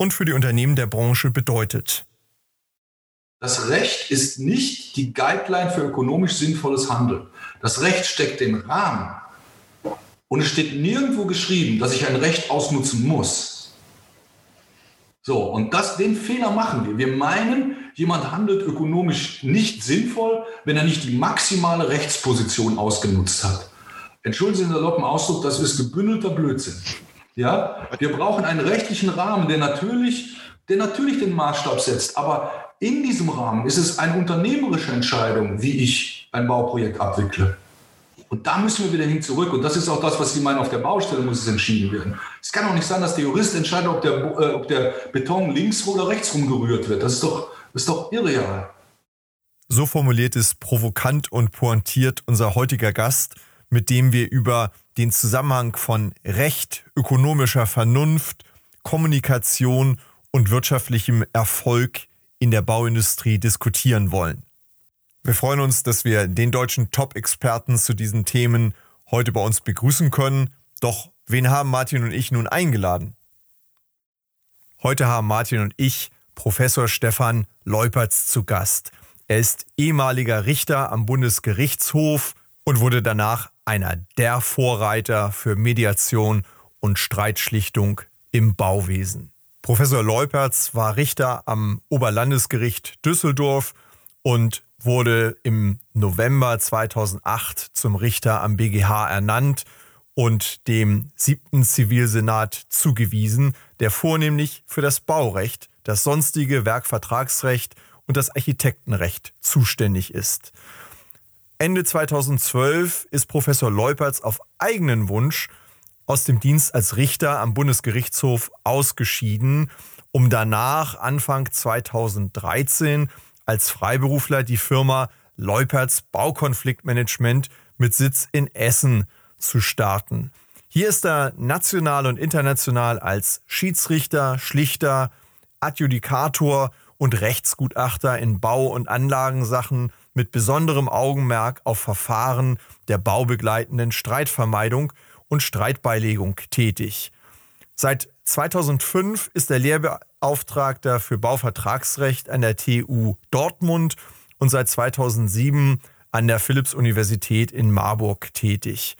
und für die Unternehmen der Branche bedeutet. Das Recht ist nicht die Guideline für ökonomisch sinnvolles Handeln. Das Recht steckt den Rahmen. Und es steht nirgendwo geschrieben, dass ich ein Recht ausnutzen muss. So, und das, den Fehler machen wir. Wir meinen, jemand handelt ökonomisch nicht sinnvoll, wenn er nicht die maximale Rechtsposition ausgenutzt hat. Entschuldigen Sie den saloppen Ausdruck, das ist gebündelter Blödsinn. Ja, wir brauchen einen rechtlichen Rahmen, der natürlich, der natürlich den Maßstab setzt. Aber in diesem Rahmen ist es eine unternehmerische Entscheidung, wie ich ein Bauprojekt abwickle. Und da müssen wir wieder hin zurück. Und das ist auch das, was Sie meinen, auf der Baustelle muss es entschieden werden. Es kann auch nicht sein, dass der Jurist entscheidet, ob der, äh, ob der Beton links oder rechts rumgerührt wird. Das ist doch, ist doch irreal. So formuliert es provokant und pointiert unser heutiger Gast, mit dem wir über den Zusammenhang von Recht, ökonomischer Vernunft, Kommunikation und wirtschaftlichem Erfolg in der Bauindustrie diskutieren wollen. Wir freuen uns, dass wir den deutschen Top-Experten zu diesen Themen heute bei uns begrüßen können. Doch wen haben Martin und ich nun eingeladen? Heute haben Martin und ich Professor Stefan Leupertz zu Gast. Er ist ehemaliger Richter am Bundesgerichtshof und wurde danach einer der Vorreiter für Mediation und Streitschlichtung im Bauwesen. Professor Leupertz war Richter am Oberlandesgericht Düsseldorf und wurde im November 2008 zum Richter am BGH ernannt und dem siebten Zivilsenat zugewiesen, der vornehmlich für das Baurecht, das sonstige Werkvertragsrecht und das Architektenrecht zuständig ist. Ende 2012 ist Professor Leupertz auf eigenen Wunsch aus dem Dienst als Richter am Bundesgerichtshof ausgeschieden, um danach Anfang 2013 als Freiberufler die Firma Leupertz Baukonfliktmanagement mit Sitz in Essen zu starten. Hier ist er national und international als Schiedsrichter, Schlichter, Adjudikator und Rechtsgutachter in Bau- und Anlagensachen mit besonderem Augenmerk auf Verfahren der baubegleitenden Streitvermeidung und Streitbeilegung tätig. Seit 2005 ist er Lehrbeauftragter für Bauvertragsrecht an der TU Dortmund und seit 2007 an der Philipps-Universität in Marburg tätig.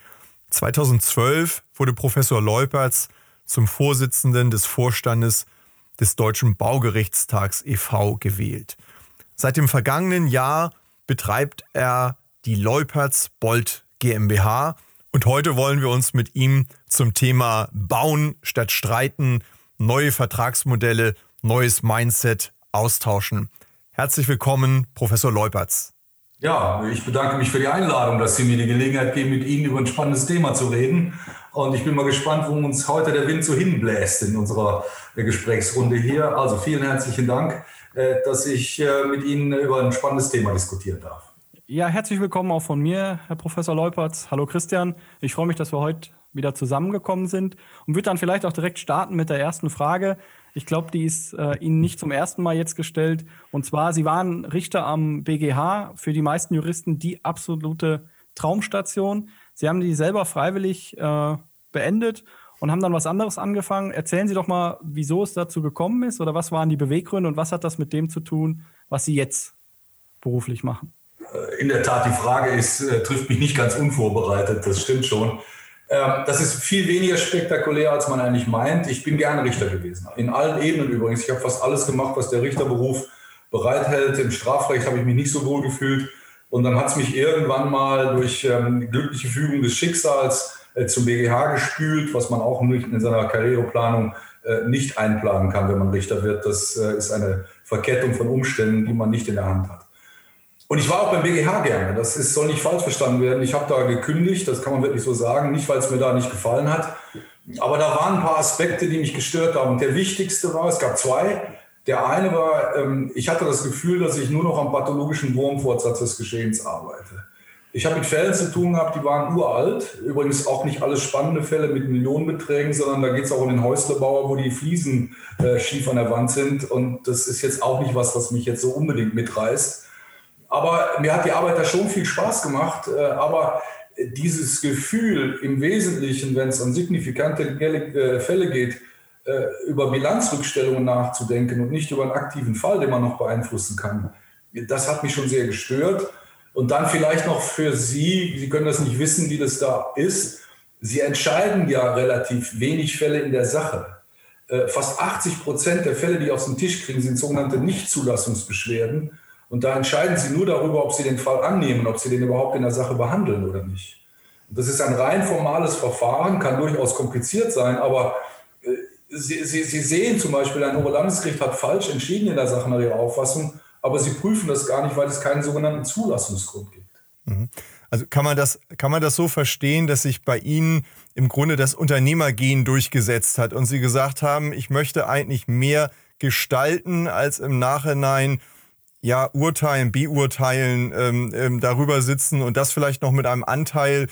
2012 wurde Professor Leupertz zum Vorsitzenden des Vorstandes des Deutschen Baugerichtstags e.V. gewählt. Seit dem vergangenen Jahr betreibt er die Leupertz Bolt GmbH und heute wollen wir uns mit ihm zum Thema Bauen statt Streiten, neue Vertragsmodelle, neues Mindset austauschen. Herzlich willkommen, Professor Leupertz. Ja, ich bedanke mich für die Einladung, dass Sie mir die Gelegenheit geben, mit Ihnen über ein spannendes Thema zu reden. Und ich bin mal gespannt, wo uns heute der Wind so hinbläst in unserer Gesprächsrunde hier. Also vielen herzlichen Dank. Äh, dass ich äh, mit Ihnen über ein spannendes Thema diskutieren darf. Ja, herzlich willkommen auch von mir, Herr Professor Leupertz. Hallo Christian. Ich freue mich, dass wir heute wieder zusammengekommen sind und würde dann vielleicht auch direkt starten mit der ersten Frage. Ich glaube, die ist äh, Ihnen nicht zum ersten Mal jetzt gestellt. Und zwar, Sie waren Richter am BGH, für die meisten Juristen die absolute Traumstation. Sie haben die selber freiwillig äh, beendet und haben dann was anderes angefangen. Erzählen Sie doch mal, wieso es dazu gekommen ist oder was waren die Beweggründe und was hat das mit dem zu tun, was Sie jetzt beruflich machen? In der Tat, die Frage ist, äh, trifft mich nicht ganz unvorbereitet, das stimmt schon. Ähm, das ist viel weniger spektakulär, als man eigentlich meint. Ich bin gerne Richter gewesen. In allen Ebenen übrigens. Ich habe fast alles gemacht, was der Richterberuf bereithält. Im Strafrecht habe ich mich nicht so wohl gefühlt. Und dann hat es mich irgendwann mal durch ähm, glückliche Fügung des Schicksals äh, zum BGH gespült, was man auch nicht in seiner Karriereplanung äh, nicht einplanen kann, wenn man Richter wird. Das äh, ist eine Verkettung von Umständen, die man nicht in der Hand hat. Und ich war auch beim BGH gerne. Das ist, soll nicht falsch verstanden werden. Ich habe da gekündigt, das kann man wirklich so sagen. Nicht, weil es mir da nicht gefallen hat. Aber da waren ein paar Aspekte, die mich gestört haben. Und der wichtigste war, es gab zwei. Der eine war, ähm, ich hatte das Gefühl, dass ich nur noch am pathologischen Wurmfortsatz des Geschehens arbeite. Ich habe mit Fällen zu tun gehabt, die waren uralt. Übrigens auch nicht alles spannende Fälle mit Millionenbeträgen, sondern da geht es auch um den Häuslebauer, wo die Fliesen äh, schief an der Wand sind. Und das ist jetzt auch nicht was, was mich jetzt so unbedingt mitreißt. Aber mir hat die Arbeit da schon viel Spaß gemacht. Äh, aber dieses Gefühl im Wesentlichen, wenn es um signifikante äh, Fälle geht, über Bilanzrückstellungen nachzudenken und nicht über einen aktiven Fall, den man noch beeinflussen kann, das hat mich schon sehr gestört. Und dann vielleicht noch für Sie, Sie können das nicht wissen, wie das da ist. Sie entscheiden ja relativ wenig Fälle in der Sache. Äh, fast 80 Prozent der Fälle, die auf den Tisch kriegen, sind sogenannte Nichtzulassungsbeschwerden. Und da entscheiden Sie nur darüber, ob Sie den Fall annehmen, ob Sie den überhaupt in der Sache behandeln oder nicht. Und das ist ein rein formales Verfahren, kann durchaus kompliziert sein, aber äh, Sie, Sie, Sie sehen zum Beispiel, ein Oberlandesgericht hat falsch entschieden in der Sache nach Ihrer Auffassung aber sie prüfen das gar nicht, weil es keinen sogenannten Zulassungsgrund gibt. Mhm. Also kann man das, kann man das so verstehen, dass sich bei Ihnen im Grunde das Unternehmergehen durchgesetzt hat und Sie gesagt haben, ich möchte eigentlich mehr gestalten, als im Nachhinein ja urteilen, beurteilen, ähm, ähm, darüber sitzen und das vielleicht noch mit einem Anteil,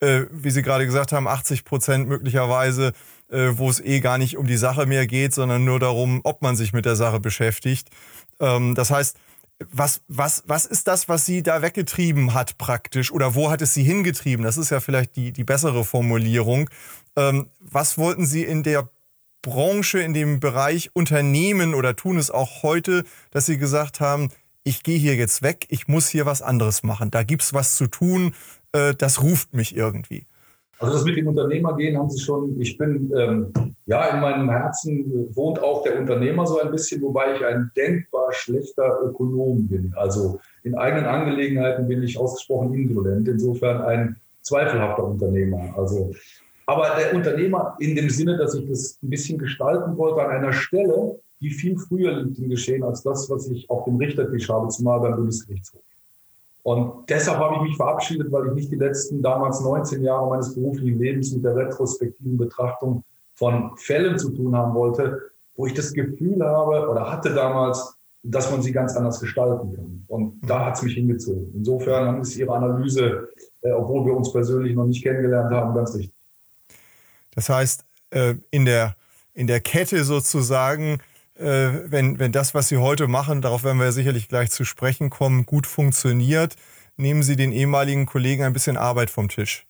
äh, wie Sie gerade gesagt haben, 80 Prozent möglicherweise, äh, wo es eh gar nicht um die Sache mehr geht, sondern nur darum, ob man sich mit der Sache beschäftigt. Ähm, das heißt, was, was, was ist das, was sie da weggetrieben hat praktisch? Oder wo hat es sie hingetrieben? Das ist ja vielleicht die, die bessere Formulierung. Ähm, was wollten sie in der Branche, in dem Bereich Unternehmen oder tun es auch heute, dass sie gesagt haben, ich gehe hier jetzt weg, ich muss hier was anderes machen. Da gibt es was zu tun, äh, das ruft mich irgendwie. Also das mit dem Unternehmer gehen haben Sie schon, ich bin, ähm, ja, in meinem Herzen wohnt auch der Unternehmer so ein bisschen, wobei ich ein denkbar schlechter Ökonom bin. Also in eigenen Angelegenheiten bin ich ausgesprochen indolent, insofern ein zweifelhafter Unternehmer. Also, aber der Unternehmer in dem Sinne, dass ich das ein bisschen gestalten wollte an einer Stelle, die viel früher liegt im Geschehen als das, was ich auf dem Richtertisch habe, zumal beim Bundesgerichtshof. Und deshalb habe ich mich verabschiedet, weil ich nicht die letzten damals 19 Jahre meines beruflichen Lebens mit der retrospektiven Betrachtung von Fällen zu tun haben wollte, wo ich das Gefühl habe oder hatte damals, dass man sie ganz anders gestalten kann. Und da hat es mich hingezogen. Insofern ist Ihre Analyse, äh, obwohl wir uns persönlich noch nicht kennengelernt haben, ganz richtig. Das heißt, äh, in der, in der Kette sozusagen wenn, wenn das, was Sie heute machen, darauf werden wir sicherlich gleich zu sprechen kommen, gut funktioniert, nehmen Sie den ehemaligen Kollegen ein bisschen Arbeit vom Tisch.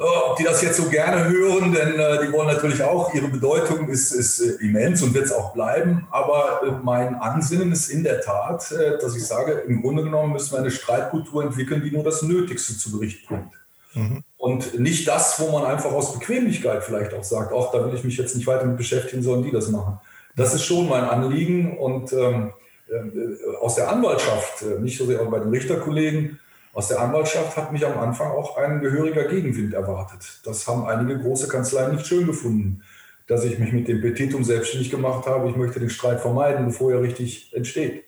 Ob die das jetzt so gerne hören, denn äh, die wollen natürlich auch, ihre Bedeutung ist, ist äh, immens und wird es auch bleiben. Aber äh, mein Ansinnen ist in der Tat, äh, dass ich sage, im Grunde genommen müssen wir eine Streitkultur entwickeln, die nur das Nötigste zu Bericht bringt. Mhm. Und nicht das, wo man einfach aus Bequemlichkeit vielleicht auch sagt, ach, da will ich mich jetzt nicht weiter mit beschäftigen, sollen die das machen. Das ist schon mein Anliegen und ähm, äh, aus der Anwaltschaft, äh, nicht so sehr bei den Richterkollegen, aus der Anwaltschaft hat mich am Anfang auch ein gehöriger Gegenwind erwartet. Das haben einige große Kanzleien nicht schön gefunden, dass ich mich mit dem Petitum selbstständig gemacht habe. Ich möchte den Streit vermeiden, bevor er richtig entsteht.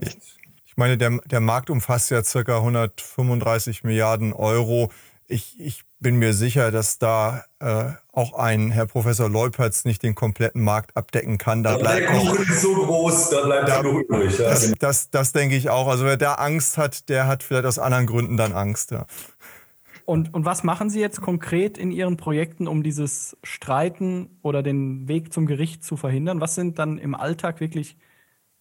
Ich meine, der, der Markt umfasst ja circa 135 Milliarden Euro. Ich, ich bin mir sicher, dass da äh, auch ein Herr Professor Leupertz nicht den kompletten Markt abdecken kann. Da bleibt der Kuchen ist so groß, da bleibt da, genug übrig. Ja, das, das, das, denke ich auch. Also wer da Angst hat, der hat vielleicht aus anderen Gründen dann Angst. Ja. Und, und was machen Sie jetzt konkret in Ihren Projekten, um dieses Streiten oder den Weg zum Gericht zu verhindern? Was sind dann im Alltag wirklich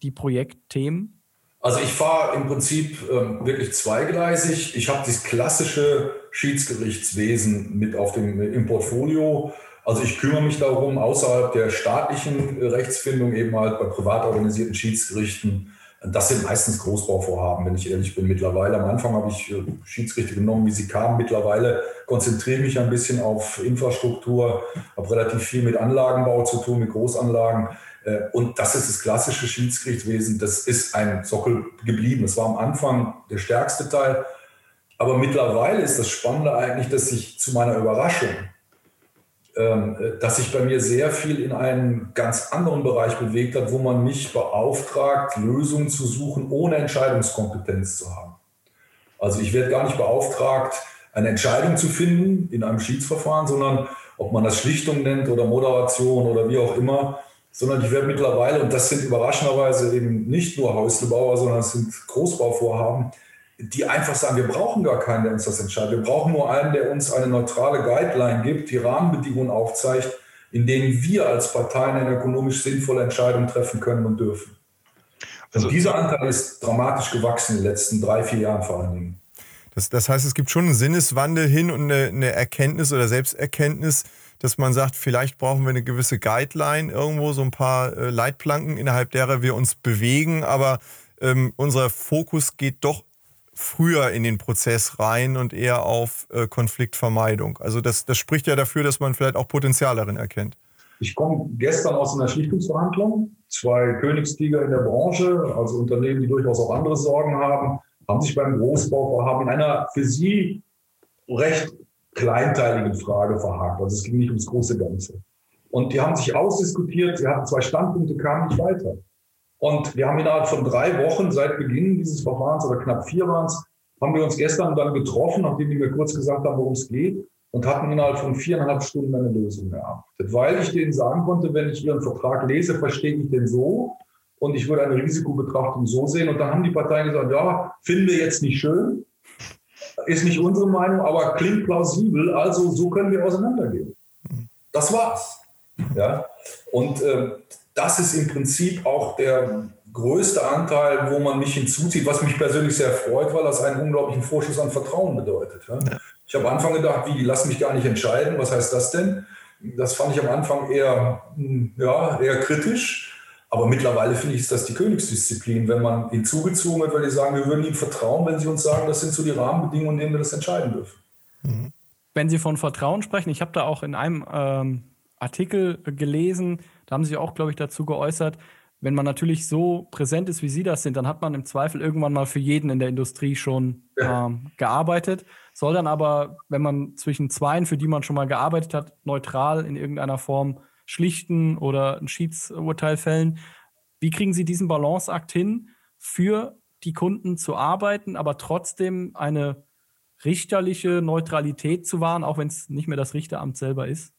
die Projektthemen? Also ich fahre im Prinzip ähm, wirklich zweigleisig. Ich habe das klassische Schiedsgerichtswesen mit auf dem im Portfolio. Also ich kümmere mich darum, außerhalb der staatlichen Rechtsfindung eben halt bei privat organisierten Schiedsgerichten. Das sind meistens Großbauvorhaben, wenn ich ehrlich bin. Mittlerweile am Anfang habe ich äh, Schiedsgerichte genommen, wie sie kamen. Mittlerweile konzentriere ich mich ein bisschen auf Infrastruktur, habe relativ viel mit Anlagenbau zu tun, mit Großanlagen. Äh, und das ist das klassische Schiedsgerichtswesen. Das ist ein Sockel geblieben. Es war am Anfang der stärkste Teil. Aber mittlerweile ist das Spannende eigentlich, dass sich zu meiner Überraschung, ähm, dass sich bei mir sehr viel in einen ganz anderen Bereich bewegt hat, wo man mich beauftragt, Lösungen zu suchen, ohne Entscheidungskompetenz zu haben. Also ich werde gar nicht beauftragt, eine Entscheidung zu finden in einem Schiedsverfahren, sondern ob man das Schlichtung nennt oder Moderation oder wie auch immer, sondern ich werde mittlerweile, und das sind überraschenderweise eben nicht nur Häuslebauer, sondern es sind Großbauvorhaben, die einfach sagen, wir brauchen gar keinen, der uns das entscheidet. Wir brauchen nur einen, der uns eine neutrale Guideline gibt, die Rahmenbedingungen aufzeigt, in denen wir als Parteien eine ökonomisch sinnvolle Entscheidung treffen können und dürfen. Also und dieser Anteil ist dramatisch gewachsen in den letzten drei, vier Jahren vor allen Dingen. Das, das heißt, es gibt schon einen Sinneswandel hin und eine, eine Erkenntnis oder Selbsterkenntnis, dass man sagt, vielleicht brauchen wir eine gewisse Guideline irgendwo, so ein paar äh, Leitplanken, innerhalb derer wir uns bewegen, aber ähm, unser Fokus geht doch früher in den Prozess rein und eher auf äh, Konfliktvermeidung. Also das, das spricht ja dafür, dass man vielleicht auch Potenzial darin erkennt. Ich komme gestern aus einer Schlichtungsverhandlung. Zwei Königstiger in der Branche, also Unternehmen, die durchaus auch andere Sorgen haben, haben sich beim Großbauvorhaben in einer für sie recht kleinteiligen Frage verhakt. Also es ging nicht ums große Ganze. Und die haben sich ausdiskutiert, sie hatten zwei Standpunkte, kamen nicht weiter. Und wir haben innerhalb von drei Wochen seit Beginn dieses Verfahrens, oder knapp vier waren es, haben wir uns gestern dann getroffen, nachdem die mir kurz gesagt haben, worum es geht, und hatten innerhalb von viereinhalb Stunden eine Lösung erarbeitet. Weil ich denen sagen konnte, wenn ich ihren Vertrag lese, verstehe ich den so und ich würde eine Risikobetrachtung so sehen. Und dann haben die Parteien gesagt, ja, finden wir jetzt nicht schön, ist nicht unsere Meinung, aber klingt plausibel, also so können wir auseinandergehen. Das war's. Ja? Und äh, das ist im Prinzip auch der größte Anteil, wo man mich hinzuzieht, was mich persönlich sehr freut, weil das einen unglaublichen Vorschuss an Vertrauen bedeutet. Ja? Ich habe am Anfang gedacht, wie, lass mich gar nicht entscheiden, was heißt das denn? Das fand ich am Anfang eher, hm, ja, eher kritisch. Aber mittlerweile finde ich, ist das die Königsdisziplin, wenn man hinzugezogen wird, weil die sagen, wir würden ihnen vertrauen, wenn sie uns sagen, das sind so die Rahmenbedingungen, in denen wir das entscheiden dürfen. Mhm. Wenn Sie von Vertrauen sprechen, ich habe da auch in einem ähm, Artikel gelesen, da haben Sie auch, glaube ich, dazu geäußert, wenn man natürlich so präsent ist, wie Sie das sind, dann hat man im Zweifel irgendwann mal für jeden in der Industrie schon ja. ähm, gearbeitet, soll dann aber, wenn man zwischen Zweien, für die man schon mal gearbeitet hat, neutral in irgendeiner Form schlichten oder ein Schiedsurteil fällen. Wie kriegen Sie diesen Balanceakt hin, für die Kunden zu arbeiten, aber trotzdem eine richterliche Neutralität zu wahren, auch wenn es nicht mehr das Richteramt selber ist?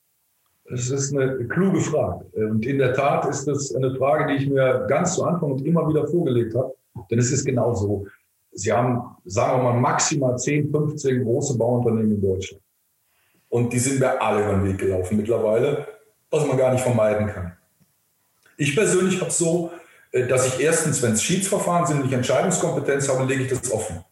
Das ist eine kluge Frage. Und in der Tat ist das eine Frage, die ich mir ganz zu Anfang und immer wieder vorgelegt habe. Denn es ist genau so. Sie haben, sagen wir mal, maximal 10, 15 große Bauunternehmen in Deutschland. Und die sind mir alle über den Weg gelaufen mittlerweile was man gar nicht vermeiden kann. Ich persönlich habe so, äh, dass ich erstens, wenn es Schiedsverfahren sind und ich Entscheidungskompetenz habe, lege ich das offen.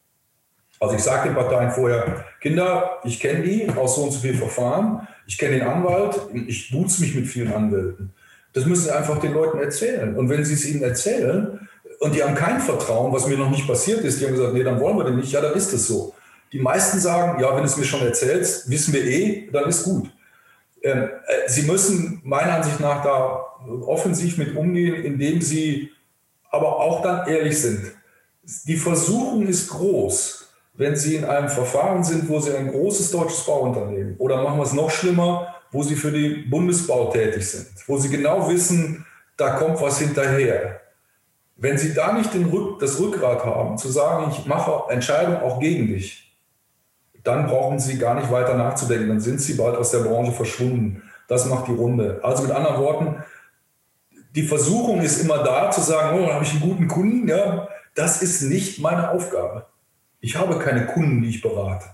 Also ich sage den Parteien vorher, Kinder, ich kenne die aus so und so viel Verfahren, ich kenne den Anwalt, ich duze mich mit vielen Anwälten. Das müssen sie einfach den Leuten erzählen. Und wenn sie es ihnen erzählen und die haben kein Vertrauen, was mir noch nicht passiert ist, die haben gesagt, nee, dann wollen wir den nicht, ja, dann ist es so. Die meisten sagen, ja, wenn du es mir schon erzählst, wissen wir eh, dann ist gut. Ähm, äh, sie müssen meiner Ansicht nach da offensiv mit umgehen, indem Sie aber auch dann ehrlich sind. Die Versuchung ist groß, wenn Sie in einem Verfahren sind, wo Sie ein großes deutsches Bauunternehmen oder machen wir es noch schlimmer, wo Sie für die Bundesbau tätig sind, wo Sie genau wissen, da kommt was hinterher. Wenn Sie da nicht Rück, das Rückgrat haben, zu sagen, ich mache Entscheidungen auch gegen dich, dann brauchen Sie gar nicht weiter nachzudenken. Dann sind Sie bald aus der Branche verschwunden. Das macht die Runde. Also mit anderen Worten, die Versuchung ist immer da zu sagen, oh, habe ich einen guten Kunden. Ja, das ist nicht meine Aufgabe. Ich habe keine Kunden, die ich berate.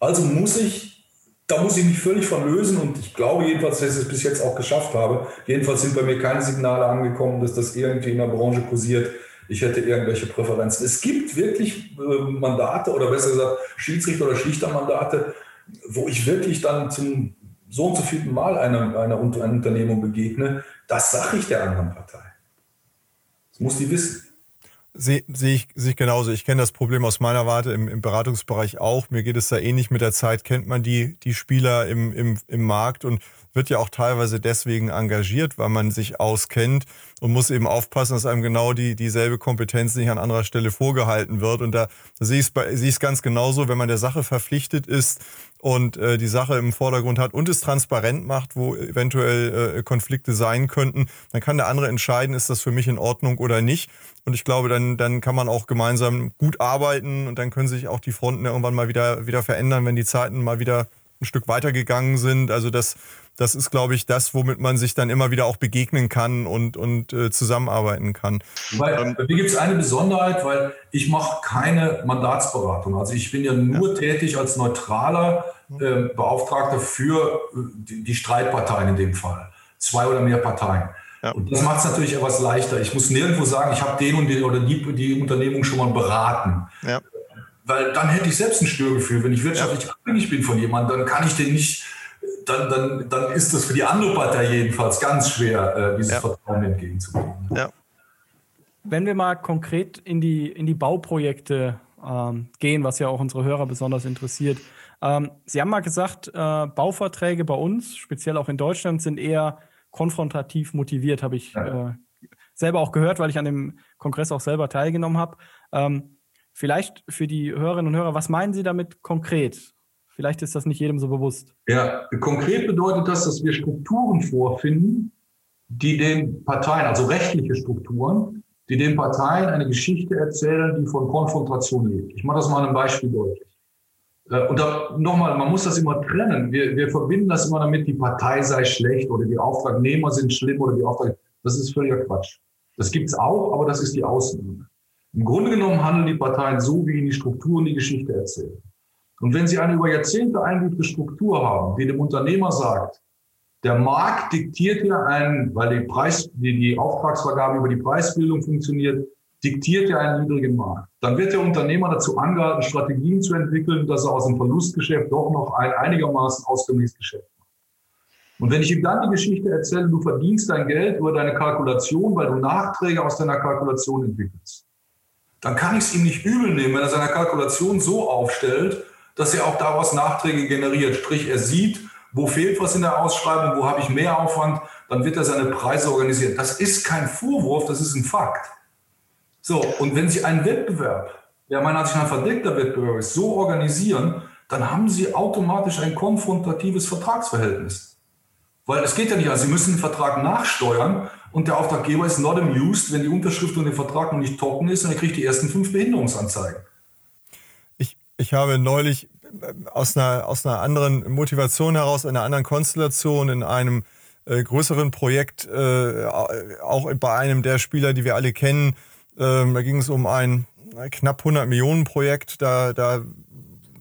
Also muss ich, da muss ich mich völlig von lösen und ich glaube jedenfalls, dass ich es bis jetzt auch geschafft habe. Jedenfalls sind bei mir keine Signale angekommen, dass das irgendwie in der Branche kursiert, ich hätte irgendwelche Präferenzen. Es gibt wirklich äh, Mandate oder besser gesagt Schiedsrichter- oder Schlichtermandate, wo ich wirklich dann zum so und so vierten Mal einer, einer, einer Unternehmung begegne. Das sage ich der anderen Partei. Das muss die wissen. Sehe seh ich, seh ich genauso. Ich kenne das Problem aus meiner Warte im, im Beratungsbereich auch. Mir geht es da ähnlich mit der Zeit, kennt man die, die Spieler im, im, im Markt und wird ja auch teilweise deswegen engagiert, weil man sich auskennt und muss eben aufpassen, dass einem genau die, dieselbe Kompetenz nicht an anderer Stelle vorgehalten wird. Und da, da sehe ich es ganz genauso, wenn man der Sache verpflichtet ist und äh, die Sache im Vordergrund hat und es transparent macht, wo eventuell äh, Konflikte sein könnten, dann kann der andere entscheiden, ist das für mich in Ordnung oder nicht. Und ich glaube, dann, dann kann man auch gemeinsam gut arbeiten und dann können sich auch die Fronten irgendwann mal wieder, wieder verändern, wenn die Zeiten mal wieder ein Stück weitergegangen sind. Also das, das ist, glaube ich, das, womit man sich dann immer wieder auch begegnen kann und, und äh, zusammenarbeiten kann. Weil, ähm, bei mir gibt es eine Besonderheit, weil ich mache keine Mandatsberatung. Also ich bin ja nur ja. tätig als neutraler äh, Beauftragter für äh, die, die Streitparteien in dem Fall. Zwei oder mehr Parteien. Ja. Und das macht es natürlich etwas leichter. Ich muss nirgendwo sagen, ich habe den und den oder die, die Unternehmung schon mal beraten. Ja. Weil dann hätte ich selbst ein Störgefühl. Wenn ich wirtschaftlich abhängig bin von jemandem, dann kann ich den nicht, dann, dann, dann ist das für die andere Partei jedenfalls ganz schwer, äh, dieses ja. Vertrauen entgegenzubringen. Ja. Wenn wir mal konkret in die, in die Bauprojekte ähm, gehen, was ja auch unsere Hörer besonders interessiert. Ähm, Sie haben mal gesagt, äh, Bauverträge bei uns, speziell auch in Deutschland, sind eher konfrontativ motiviert, habe ich äh, selber auch gehört, weil ich an dem Kongress auch selber teilgenommen habe. Ähm, vielleicht für die Hörerinnen und Hörer, was meinen Sie damit konkret? Vielleicht ist das nicht jedem so bewusst. Ja, konkret bedeutet das, dass wir Strukturen vorfinden, die den Parteien, also rechtliche Strukturen, die den Parteien eine Geschichte erzählen, die von Konfrontation lebt. Ich mache das mal ein Beispiel deutlich. Äh, und da nochmal, man muss das immer trennen. Wir, wir verbinden das immer damit, die Partei sei schlecht oder die Auftragnehmer sind schlimm oder die Auftrag. Das ist völliger Quatsch. Das gibt's auch, aber das ist die Ausnahme. Im Grunde genommen handeln die Parteien so, wie ihnen die Strukturen die Geschichte erzählen. Und wenn sie eine über Jahrzehnte eingeübte Struktur haben, die dem Unternehmer sagt, der Markt diktiert hier einen, weil die Preis, die, die Auftragsvergabe über die Preisbildung funktioniert, diktiert ja einen niedrigen Markt. Dann wird der Unternehmer dazu angehalten, Strategien zu entwickeln, dass er aus dem Verlustgeschäft doch noch ein einigermaßen ausgemäßes Geschäft macht. Und wenn ich ihm dann die Geschichte erzähle, du verdienst dein Geld über deine Kalkulation, weil du Nachträge aus deiner Kalkulation entwickelst, dann kann ich es ihm nicht übel nehmen, wenn er seine Kalkulation so aufstellt, dass er auch daraus Nachträge generiert. Sprich, er sieht, wo fehlt was in der Ausschreibung, wo habe ich mehr Aufwand, dann wird er seine Preise organisieren. Das ist kein Vorwurf, das ist ein Fakt. So, und wenn Sie einen Wettbewerb, der meiner Ansicht nach verdeckter Wettbewerb ist, so organisieren, dann haben Sie automatisch ein konfrontatives Vertragsverhältnis. Weil es geht ja nicht, also Sie müssen den Vertrag nachsteuern und der Auftraggeber ist not amused, wenn die Unterschrift und der Vertrag noch nicht trocken ist und er kriegt die ersten fünf Behinderungsanzeigen. Ich, habe neulich äh, aus einer, aus einer anderen Motivation heraus, einer anderen Konstellation in einem äh, größeren Projekt, äh, auch bei einem der Spieler, die wir alle kennen, ähm, da ging es um ein knapp 100 Millionen Projekt. Da, da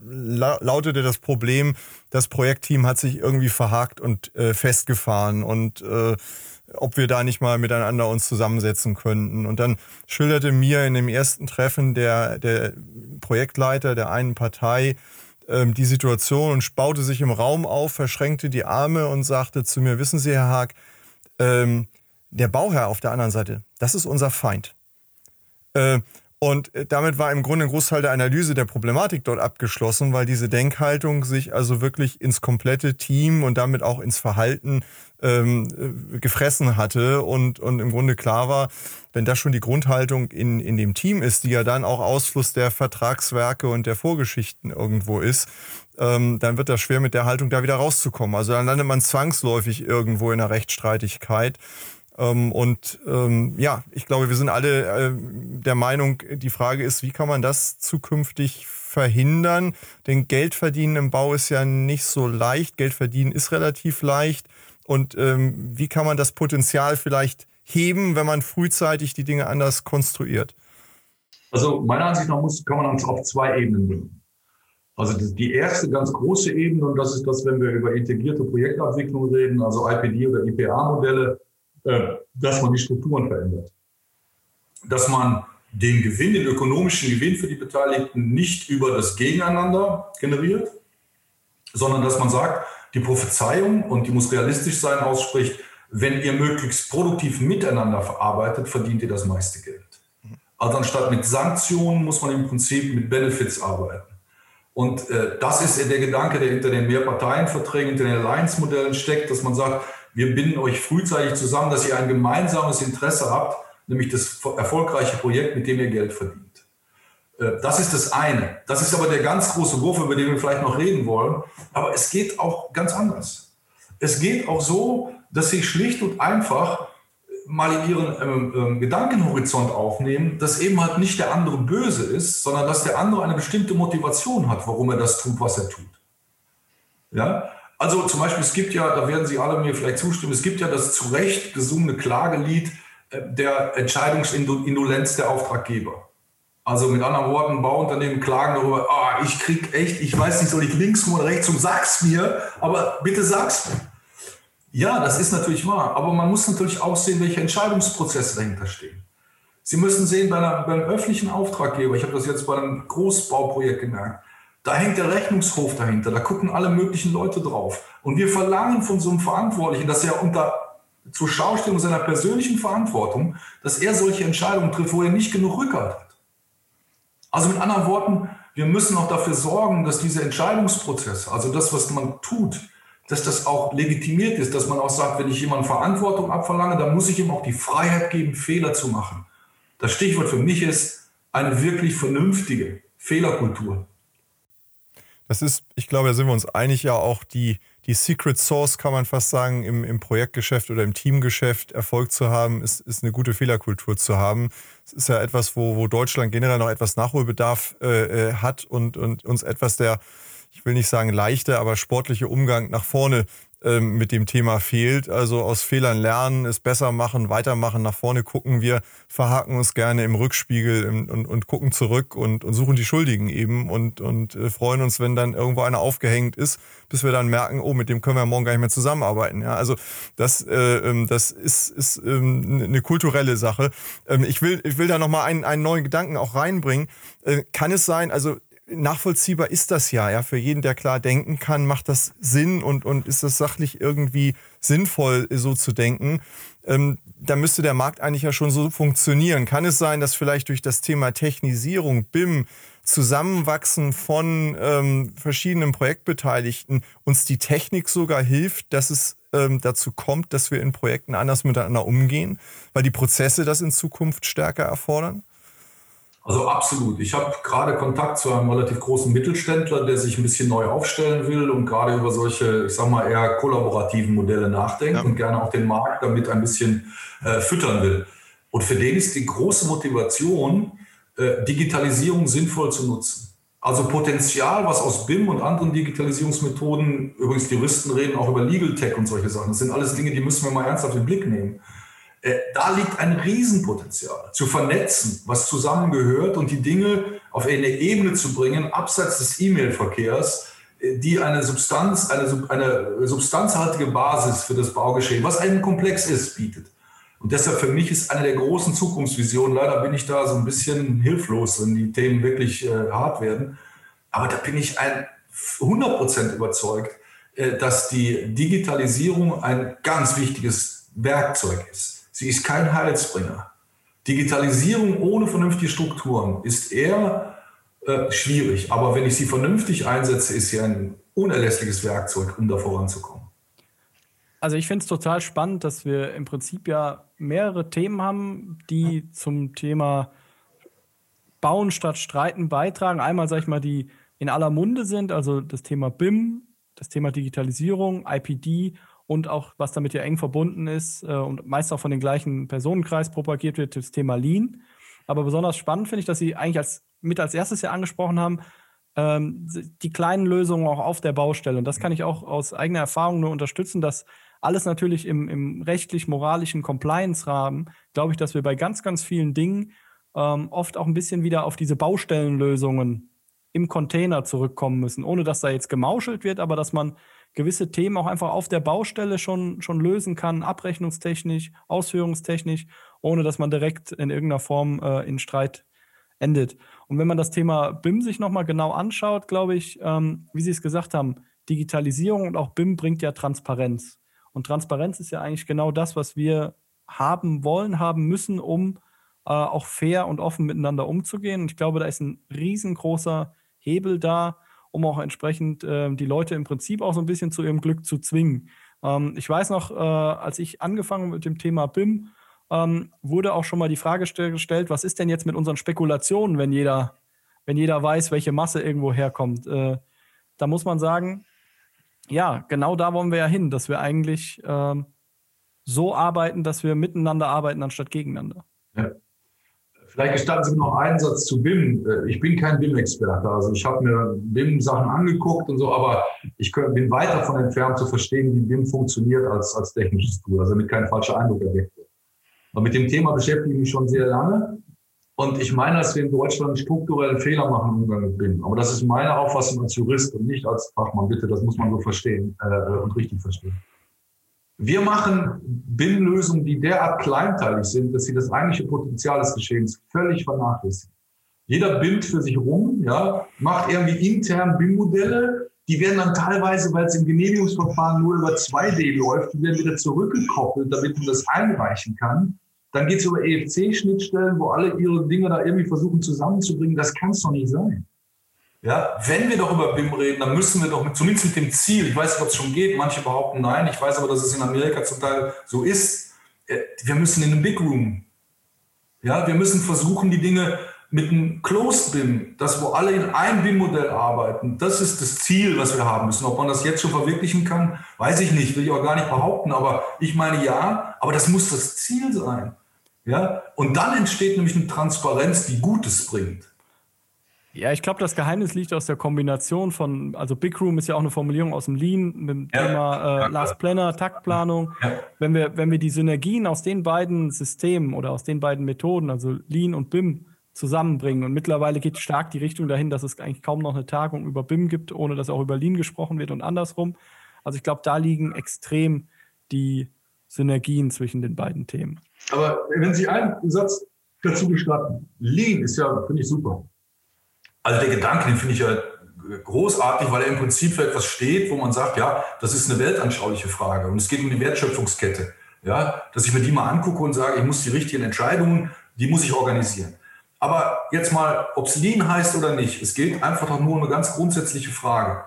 lautete das Problem, das Projektteam hat sich irgendwie verhakt und äh, festgefahren und äh, ob wir da nicht mal miteinander uns zusammensetzen könnten. Und dann schilderte mir in dem ersten Treffen der, der Projektleiter der einen Partei ähm, die Situation und spaute sich im Raum auf, verschränkte die Arme und sagte zu mir, wissen Sie, Herr Haag, ähm, der Bauherr auf der anderen Seite, das ist unser Feind. Äh, und damit war im Grunde ein Großteil der Analyse der Problematik dort abgeschlossen, weil diese Denkhaltung sich also wirklich ins komplette Team und damit auch ins Verhalten ähm, äh, gefressen hatte und, und im Grunde klar war, wenn das schon die Grundhaltung in, in dem Team ist, die ja dann auch Ausfluss der Vertragswerke und der Vorgeschichten irgendwo ist, ähm, dann wird das schwer mit der Haltung da wieder rauszukommen. Also dann landet man zwangsläufig irgendwo in einer Rechtsstreitigkeit. Ähm, und ähm, ja, ich glaube, wir sind alle äh, der Meinung, die Frage ist, wie kann man das zukünftig verhindern? Denn Geld verdienen im Bau ist ja nicht so leicht. Geld verdienen ist relativ leicht. Und ähm, wie kann man das Potenzial vielleicht heben, wenn man frühzeitig die Dinge anders konstruiert? Also meiner Ansicht nach muss, kann man uns auf zwei Ebenen nehmen. Also die erste ganz große Ebene, und das ist das, wenn wir über integrierte Projektabwicklung reden, also IPD oder IPA-Modelle, dass man die Strukturen verändert. Dass man den Gewinn, den ökonomischen Gewinn für die Beteiligten nicht über das Gegeneinander generiert, sondern dass man sagt, die Prophezeiung, und die muss realistisch sein, ausspricht, wenn ihr möglichst produktiv miteinander verarbeitet, verdient ihr das meiste Geld. Also anstatt mit Sanktionen muss man im Prinzip mit Benefits arbeiten. Und äh, das ist der Gedanke, der hinter den Mehrparteienverträgen, hinter den Alliance-Modellen steckt, dass man sagt, wir binden euch frühzeitig zusammen, dass ihr ein gemeinsames Interesse habt, nämlich das erfolgreiche Projekt, mit dem ihr Geld verdient. Äh, das ist das eine. Das ist aber der ganz große Wurf, über den wir vielleicht noch reden wollen. Aber es geht auch ganz anders. Es geht auch so, dass sie schlicht und einfach mal in ihren ähm, ähm, Gedankenhorizont aufnehmen, dass eben halt nicht der andere böse ist, sondern dass der andere eine bestimmte Motivation hat, warum er das tut, was er tut. Ja, also zum Beispiel, es gibt ja, da werden Sie alle mir vielleicht zustimmen, es gibt ja das zu Recht gesungene Klagelied äh, der Entscheidungsindolenz der Auftraggeber. Also mit anderen Worten, Bauunternehmen klagen darüber, ah, ich krieg echt, ich weiß nicht, soll ich links oder rechts und sag's mir, aber bitte sag's mir. Ja, das ist natürlich wahr, aber man muss natürlich auch sehen, welche Entscheidungsprozesse dahinter stehen. Sie müssen sehen, bei, einer, bei einem öffentlichen Auftraggeber, ich habe das jetzt bei einem Großbauprojekt gemerkt, da hängt der Rechnungshof dahinter, da gucken alle möglichen Leute drauf. Und wir verlangen von so einem Verantwortlichen, dass er unter zur Schaustellung seiner persönlichen Verantwortung, dass er solche Entscheidungen trifft, wo er nicht genug Rückhalt hat. Also mit anderen Worten, wir müssen auch dafür sorgen, dass diese Entscheidungsprozesse, also das, was man tut, dass das auch legitimiert ist, dass man auch sagt, wenn ich jemandem Verantwortung abverlange, dann muss ich ihm auch die Freiheit geben, Fehler zu machen. Das Stichwort für mich ist eine wirklich vernünftige Fehlerkultur. Das ist, ich glaube, da sind wir uns einig, ja auch die, die Secret Source, kann man fast sagen, im, im Projektgeschäft oder im Teamgeschäft Erfolg zu haben, ist, ist eine gute Fehlerkultur zu haben. Es ist ja etwas, wo, wo Deutschland generell noch etwas Nachholbedarf äh, äh hat und, und uns etwas der, ich will nicht sagen leichte, aber sportliche Umgang nach vorne ähm, mit dem Thema fehlt. Also aus Fehlern lernen, es besser machen, weitermachen, nach vorne gucken. Wir verhaken uns gerne im Rückspiegel und, und, gucken zurück und, und suchen die Schuldigen eben und, und äh, freuen uns, wenn dann irgendwo einer aufgehängt ist, bis wir dann merken, oh, mit dem können wir morgen gar nicht mehr zusammenarbeiten. Ja, also das, äh, ähm, das ist, ist ähm, eine kulturelle Sache. Ähm, ich will, ich will da nochmal einen, einen neuen Gedanken auch reinbringen. Äh, kann es sein, also nachvollziehbar ist das ja, ja. Für jeden, der klar denken kann, macht das Sinn und, und ist das sachlich irgendwie sinnvoll, so zu denken. Ähm, da müsste der Markt eigentlich ja schon so funktionieren. Kann es sein, dass vielleicht durch das Thema Technisierung, BIM, Zusammenwachsen von ähm, verschiedenen Projektbeteiligten uns die Technik sogar hilft, dass es ähm, dazu kommt, dass wir in Projekten anders miteinander umgehen, weil die Prozesse das in Zukunft stärker erfordern? Also absolut. Ich habe gerade Kontakt zu einem relativ großen Mittelständler, der sich ein bisschen neu aufstellen will und gerade über solche, ich sag mal, eher kollaborativen Modelle nachdenkt ja. und gerne auch den Markt damit ein bisschen äh, füttern will. Und für den ist die große Motivation, äh, Digitalisierung sinnvoll zu nutzen. Also Potenzial, was aus BIM und anderen Digitalisierungsmethoden, übrigens Juristen reden auch über Legal Tech und solche Sachen. Das sind alles Dinge, die müssen wir mal ernsthaft in den Blick nehmen. Äh, da liegt ein Riesenpotenzial, zu vernetzen, was zusammengehört und die Dinge auf eine Ebene zu bringen, abseits des E-Mail-Verkehrs, äh, die eine Substanz, eine, eine substanzhaltige Basis für das Baugeschehen, was ein Komplex ist, bietet. Und deshalb für mich ist eine der großen Zukunftsvisionen, leider bin ich da so ein bisschen hilflos, wenn die Themen wirklich äh, hart werden, aber da bin ich ein 100% überzeugt, äh, dass die Digitalisierung ein ganz wichtiges Werkzeug ist. Sie ist kein Heilsbringer. Digitalisierung ohne vernünftige Strukturen ist eher äh, schwierig. Aber wenn ich sie vernünftig einsetze, ist sie ein unerlässliches Werkzeug, um da voranzukommen. Also ich finde es total spannend, dass wir im Prinzip ja mehrere Themen haben, die zum Thema Bauen statt Streiten beitragen. Einmal, sage ich mal, die in aller Munde sind, also das Thema BIM, das Thema Digitalisierung, IPD und auch, was damit ja eng verbunden ist äh, und meist auch von den gleichen Personenkreis propagiert wird, das Thema Lean. Aber besonders spannend finde ich, dass Sie eigentlich als, mit als erstes ja angesprochen haben, ähm, die kleinen Lösungen auch auf der Baustelle. Und das kann ich auch aus eigener Erfahrung nur unterstützen, dass alles natürlich im, im rechtlich-moralischen Compliance-Rahmen, glaube ich, dass wir bei ganz, ganz vielen Dingen ähm, oft auch ein bisschen wieder auf diese Baustellenlösungen im Container zurückkommen müssen, ohne dass da jetzt gemauschelt wird, aber dass man gewisse Themen auch einfach auf der Baustelle schon, schon lösen kann, abrechnungstechnisch, ausführungstechnisch, ohne dass man direkt in irgendeiner Form äh, in Streit endet. Und wenn man das Thema BIM sich nochmal genau anschaut, glaube ich, ähm, wie Sie es gesagt haben, Digitalisierung und auch BIM bringt ja Transparenz. Und Transparenz ist ja eigentlich genau das, was wir haben wollen, haben müssen, um äh, auch fair und offen miteinander umzugehen. Und ich glaube, da ist ein riesengroßer Hebel da, um auch entsprechend äh, die Leute im Prinzip auch so ein bisschen zu ihrem Glück zu zwingen. Ähm, ich weiß noch, äh, als ich angefangen mit dem Thema BIM, ähm, wurde auch schon mal die Frage gestellt, was ist denn jetzt mit unseren Spekulationen, wenn jeder, wenn jeder weiß, welche Masse irgendwo herkommt. Äh, da muss man sagen, ja, genau da wollen wir ja hin, dass wir eigentlich ähm, so arbeiten, dass wir miteinander arbeiten, anstatt gegeneinander. Ja Vielleicht gestatten Sie mir noch einen Satz zu BIM. Äh, ich bin kein BIM-Experte. Also ich habe mir BIM-Sachen angeguckt und so, aber ich bin weit davon entfernt zu verstehen, wie BIM funktioniert als, als technisches Tool, also damit kein falscher Eindruck erweckt wird. Aber mit dem Thema beschäftige ich mich schon sehr lange. Und ich meine, dass wir in Deutschland strukturelle Fehler machen im Umgang mit BIM. Aber das ist meine Auffassung als Jurist und nicht als Fachmann. Bitte, das muss man so verstehen äh, und richtig verstehen. Wir machen BIM-Lösungen, die derart kleinteilig sind, dass sie das eigentliche Potenzial des Geschehens völlig vernachlässigen. Jeder BIMt für sich rum, ja, macht irgendwie intern BIM-Modelle. Die werden dann teilweise, weil es im Genehmigungsverfahren nur über 2D läuft, die werden wieder zurückgekoppelt, damit man das einreichen kann. Dann geht es über EFC-Schnittstellen, wo alle ihre Dinge da irgendwie versuchen zusammenzubringen. Das kann es doch nicht sein. Ja, wenn wir doch über BIM reden, dann müssen wir doch mit, zumindest mit dem Ziel, ich weiß nicht, ob es schon geht, manche behaupten nein, ich weiß aber, dass es in Amerika zum Teil so ist, äh, wir müssen in den Big Room. Ja, wir müssen versuchen, die Dinge mit einem Closed BIM, das wo alle in einem BIM-Modell arbeiten, das ist das Ziel, was wir haben müssen. Ob man das jetzt schon verwirklichen kann, weiß ich nicht, will ich auch gar nicht behaupten, aber ich meine ja, aber das muss das Ziel sein. Ja, und dann entsteht nämlich eine Transparenz, die Gutes bringt. Ja, ich glaube, das Geheimnis liegt aus der Kombination von, also Big Room ist ja auch eine Formulierung aus dem Lean, mit dem ja. Thema äh, Last Planner, Taktplanung. Ja. Wenn, wir, wenn wir die Synergien aus den beiden Systemen oder aus den beiden Methoden, also Lean und BIM, zusammenbringen. Und mittlerweile geht stark die Richtung dahin, dass es eigentlich kaum noch eine Tagung über BIM gibt, ohne dass auch über Lean gesprochen wird und andersrum. Also ich glaube, da liegen extrem die Synergien zwischen den beiden Themen. Aber wenn Sie einen Satz dazu gestatten, Lean ist ja, finde ich super. Also der Gedanke, den finde ich ja großartig, weil er im Prinzip für etwas steht, wo man sagt, ja, das ist eine weltanschauliche Frage und es geht um die Wertschöpfungskette. Ja, dass ich mir die mal angucke und sage, ich muss die richtigen Entscheidungen, die muss ich organisieren. Aber jetzt mal, ob es Lean heißt oder nicht, es geht einfach nur um eine ganz grundsätzliche Frage.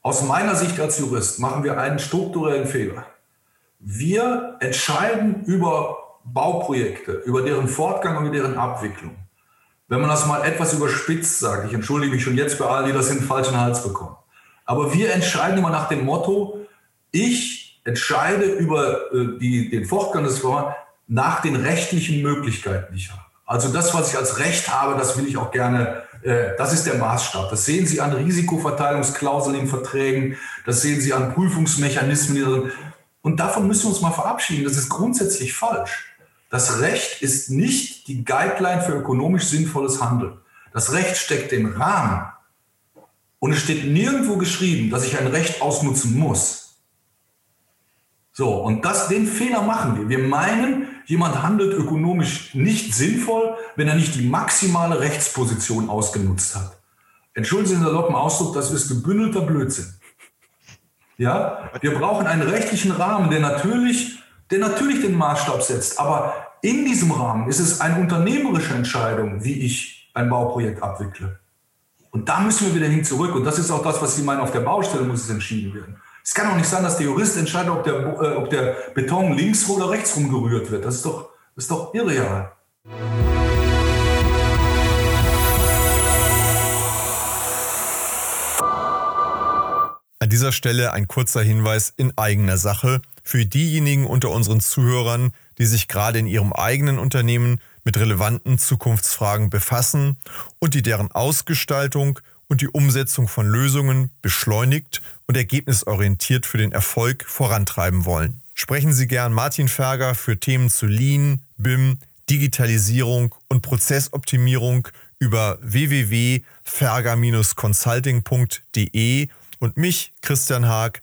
Aus meiner Sicht als Jurist machen wir einen strukturellen Fehler. Wir entscheiden über Bauprojekte, über deren Fortgang und deren Abwicklung wenn man das mal etwas überspitzt sagt, ich entschuldige mich schon jetzt bei allen, die das in den falschen Hals bekommen. Aber wir entscheiden immer nach dem Motto, ich entscheide über äh, die, den Fortgang des Verfahrens nach den rechtlichen Möglichkeiten, die ich habe. Also das, was ich als Recht habe, das will ich auch gerne, äh, das ist der Maßstab. Das sehen Sie an Risikoverteilungsklauseln in Verträgen, das sehen Sie an Prüfungsmechanismen. Und davon müssen wir uns mal verabschieden. Das ist grundsätzlich falsch. Das Recht ist nicht die Guideline für ökonomisch sinnvolles Handeln. Das Recht steckt den Rahmen. Und es steht nirgendwo geschrieben, dass ich ein Recht ausnutzen muss. So, und das, den Fehler machen wir. Wir meinen, jemand handelt ökonomisch nicht sinnvoll, wenn er nicht die maximale Rechtsposition ausgenutzt hat. Entschuldigen Sie den saloppen Ausdruck, das ist gebündelter Blödsinn. Ja, wir brauchen einen rechtlichen Rahmen, der natürlich der natürlich den Maßstab setzt. Aber in diesem Rahmen ist es eine unternehmerische Entscheidung, wie ich ein Bauprojekt abwickle. Und da müssen wir wieder hin zurück. Und das ist auch das, was Sie meinen, auf der Baustelle muss es entschieden werden. Es kann auch nicht sein, dass der Jurist entscheidet, ob der, äh, ob der Beton links oder rechts rumgerührt wird. Das ist doch, das ist doch irreal. An dieser Stelle ein kurzer Hinweis in eigener Sache für diejenigen unter unseren Zuhörern, die sich gerade in ihrem eigenen Unternehmen mit relevanten Zukunftsfragen befassen und die deren Ausgestaltung und die Umsetzung von Lösungen beschleunigt und ergebnisorientiert für den Erfolg vorantreiben wollen. Sprechen Sie gern Martin Ferger für Themen zu Lean, BIM, Digitalisierung und Prozessoptimierung über www.ferger-consulting.de und mich, Christian Haag,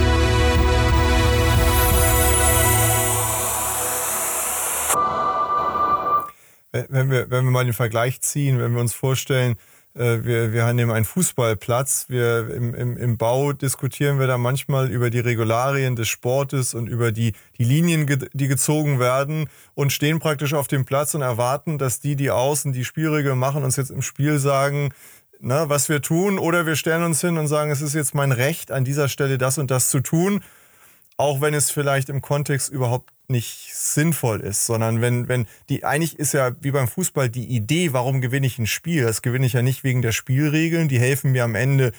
Wenn wir, wenn wir mal den Vergleich ziehen, wenn wir uns vorstellen, äh, wir, wir nehmen einen Fußballplatz. Wir im, im, im Bau diskutieren wir da manchmal über die Regularien des Sportes und über die, die Linien, die gezogen werden und stehen praktisch auf dem Platz und erwarten, dass die, die außen die Spielregeln machen, uns jetzt im Spiel sagen, na, was wir tun. Oder wir stellen uns hin und sagen, es ist jetzt mein Recht, an dieser Stelle das und das zu tun auch wenn es vielleicht im Kontext überhaupt nicht sinnvoll ist, sondern wenn, wenn die, eigentlich ist ja wie beim Fußball die Idee, warum gewinne ich ein Spiel, das gewinne ich ja nicht wegen der Spielregeln, die helfen mir am Ende,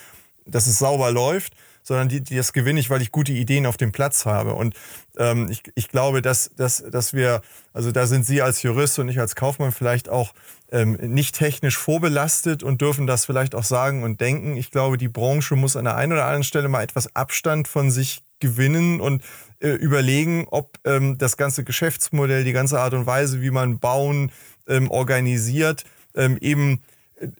dass es sauber läuft, sondern die, die, das gewinne ich, weil ich gute Ideen auf dem Platz habe. Und ähm, ich, ich glaube, dass, dass, dass wir, also da sind Sie als Jurist und ich als Kaufmann vielleicht auch ähm, nicht technisch vorbelastet und dürfen das vielleicht auch sagen und denken. Ich glaube, die Branche muss an der einen oder anderen Stelle mal etwas Abstand von sich gewinnen und äh, überlegen, ob ähm, das ganze Geschäftsmodell, die ganze Art und Weise, wie man Bauen ähm, organisiert, ähm, eben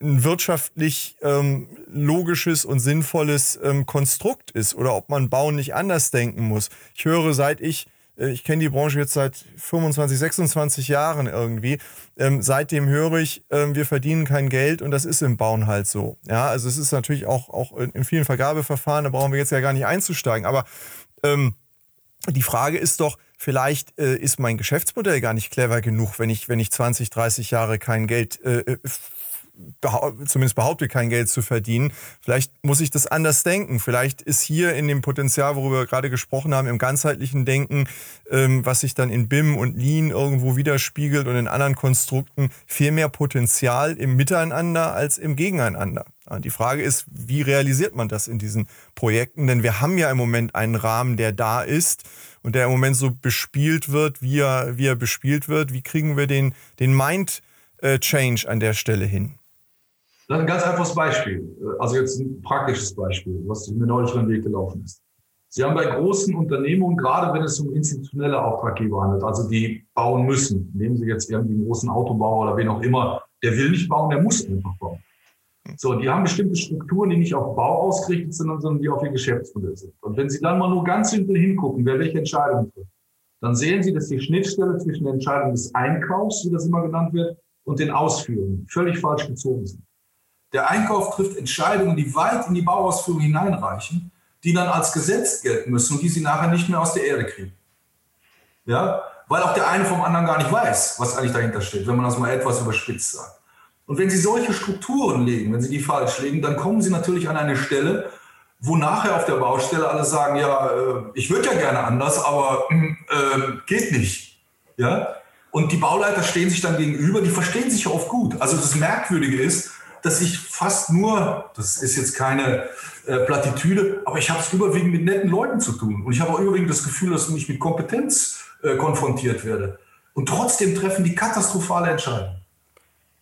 ein wirtschaftlich ähm, logisches und sinnvolles ähm, Konstrukt ist oder ob man Bauen nicht anders denken muss. Ich höre, seit ich äh, ich kenne die Branche jetzt seit 25, 26 Jahren irgendwie. Ähm, seitdem höre ich, ähm, wir verdienen kein Geld und das ist im Bauen halt so. Ja, also es ist natürlich auch, auch in vielen Vergabeverfahren, da brauchen wir jetzt ja gar nicht einzusteigen. Aber ähm, die Frage ist doch, vielleicht äh, ist mein Geschäftsmodell gar nicht clever genug, wenn ich, wenn ich 20, 30 Jahre kein Geld äh, zumindest behaupte, kein Geld zu verdienen. Vielleicht muss ich das anders denken. Vielleicht ist hier in dem Potenzial, worüber wir gerade gesprochen haben, im ganzheitlichen Denken, ähm, was sich dann in BIM und Lean irgendwo widerspiegelt und in anderen Konstrukten, viel mehr Potenzial im Miteinander als im Gegeneinander. Die Frage ist, wie realisiert man das in diesen Projekten? Denn wir haben ja im Moment einen Rahmen, der da ist und der im Moment so bespielt wird, wie er, wie er bespielt wird. Wie kriegen wir den, den Mind äh, Change an der Stelle hin? Ein ganz einfaches Beispiel. Also jetzt ein praktisches Beispiel, was mir neulich über den Weg gelaufen ist. Sie haben bei großen Unternehmungen, gerade wenn es um institutionelle Auftraggeber handelt, also die bauen müssen, nehmen Sie jetzt irgendwie einen großen Autobauer oder wen auch immer, der will nicht bauen, der muss einfach bauen. So, die haben bestimmte Strukturen, die nicht auf Bau ausgerichtet sind, sondern die auf ihr Geschäftsmodell sind. Und wenn Sie dann mal nur ganz simpel hingucken, wer welche Entscheidungen trifft, dann sehen Sie, dass die Schnittstelle zwischen der Entscheidung des Einkaufs, wie das immer genannt wird, und den Ausführungen völlig falsch gezogen sind. Der Einkauf trifft Entscheidungen, die weit in die Bauausführung hineinreichen, die dann als Gesetz gelten müssen und die sie nachher nicht mehr aus der Erde kriegen. Ja, weil auch der eine vom anderen gar nicht weiß, was eigentlich dahinter steht, wenn man das mal etwas überspitzt sagt. Und wenn Sie solche Strukturen legen, wenn Sie die falsch legen, dann kommen Sie natürlich an eine Stelle, wo nachher auf der Baustelle alle sagen, ja, äh, ich würde ja gerne anders, aber äh, geht nicht. Ja? Und die Bauleiter stehen sich dann gegenüber, die verstehen sich oft gut. Also das Merkwürdige ist, dass ich fast nur, das ist jetzt keine äh, Plattitüde, aber ich habe es überwiegend mit netten Leuten zu tun. Und ich habe auch überwiegend das Gefühl, dass ich mit Kompetenz äh, konfrontiert werde. Und trotzdem treffen die katastrophale Entscheidungen.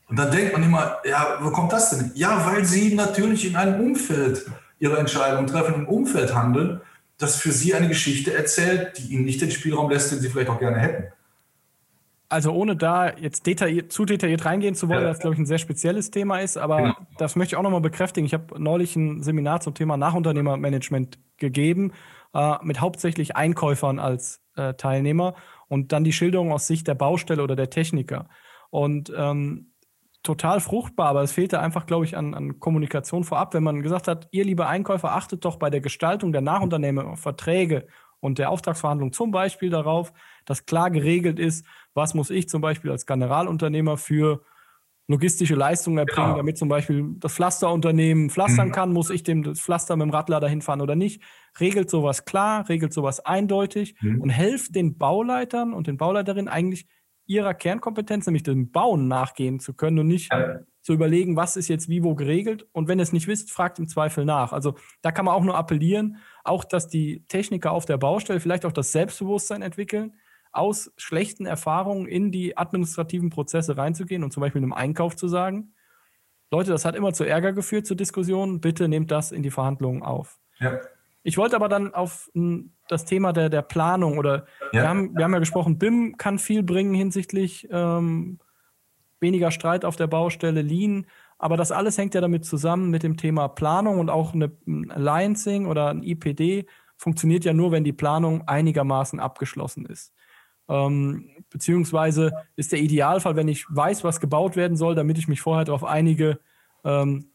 Und dann denkt man immer, ja, wo kommt das denn? Ja, weil sie natürlich in einem Umfeld ihre Entscheidungen treffen, im Umfeld handeln, das für sie eine Geschichte erzählt, die ihnen nicht den Spielraum lässt, den sie vielleicht auch gerne hätten also ohne da jetzt detailliert, zu detailliert reingehen zu wollen, ja. das glaube ich ein sehr spezielles Thema ist, aber genau. das möchte ich auch nochmal bekräftigen. Ich habe neulich ein Seminar zum Thema Nachunternehmermanagement gegeben, äh, mit hauptsächlich Einkäufern als äh, Teilnehmer und dann die Schilderung aus Sicht der Baustelle oder der Techniker. Und ähm, total fruchtbar, aber es fehlte einfach, glaube ich, an, an, Kommunikation vorab, wenn man gesagt hat, ihr liebe Einkäufer, achtet doch bei der Gestaltung der Nachunternehmerverträge und der Auftragsverhandlung zum Beispiel darauf, dass klar geregelt ist, was muss ich zum Beispiel als Generalunternehmer für logistische Leistungen erbringen, genau. damit zum Beispiel das Pflasterunternehmen pflastern mhm. kann, muss ich dem das Pflaster mit dem Radlader hinfahren oder nicht. Regelt sowas klar, regelt sowas eindeutig mhm. und helft den Bauleitern und den Bauleiterinnen eigentlich ihrer Kernkompetenz, nämlich dem Bauen nachgehen zu können und nicht ja. zu überlegen, was ist jetzt wie wo geregelt. Und wenn ihr es nicht wisst, fragt im Zweifel nach. Also da kann man auch nur appellieren, auch dass die Techniker auf der Baustelle vielleicht auch das Selbstbewusstsein entwickeln, aus schlechten Erfahrungen in die administrativen Prozesse reinzugehen und zum Beispiel im Einkauf zu sagen, Leute, das hat immer zu Ärger geführt, zur Diskussion, bitte nehmt das in die Verhandlungen auf. Ja. Ich wollte aber dann auf das Thema der, der Planung oder ja. wir, haben, wir haben ja gesprochen, BIM kann viel bringen hinsichtlich ähm, weniger Streit auf der Baustelle, Lean, aber das alles hängt ja damit zusammen mit dem Thema Planung und auch eine, ein Alliancing oder ein IPD funktioniert ja nur, wenn die Planung einigermaßen abgeschlossen ist. Ähm, beziehungsweise ist der Idealfall, wenn ich weiß, was gebaut werden soll, damit ich mich vorher darauf einige, ähm,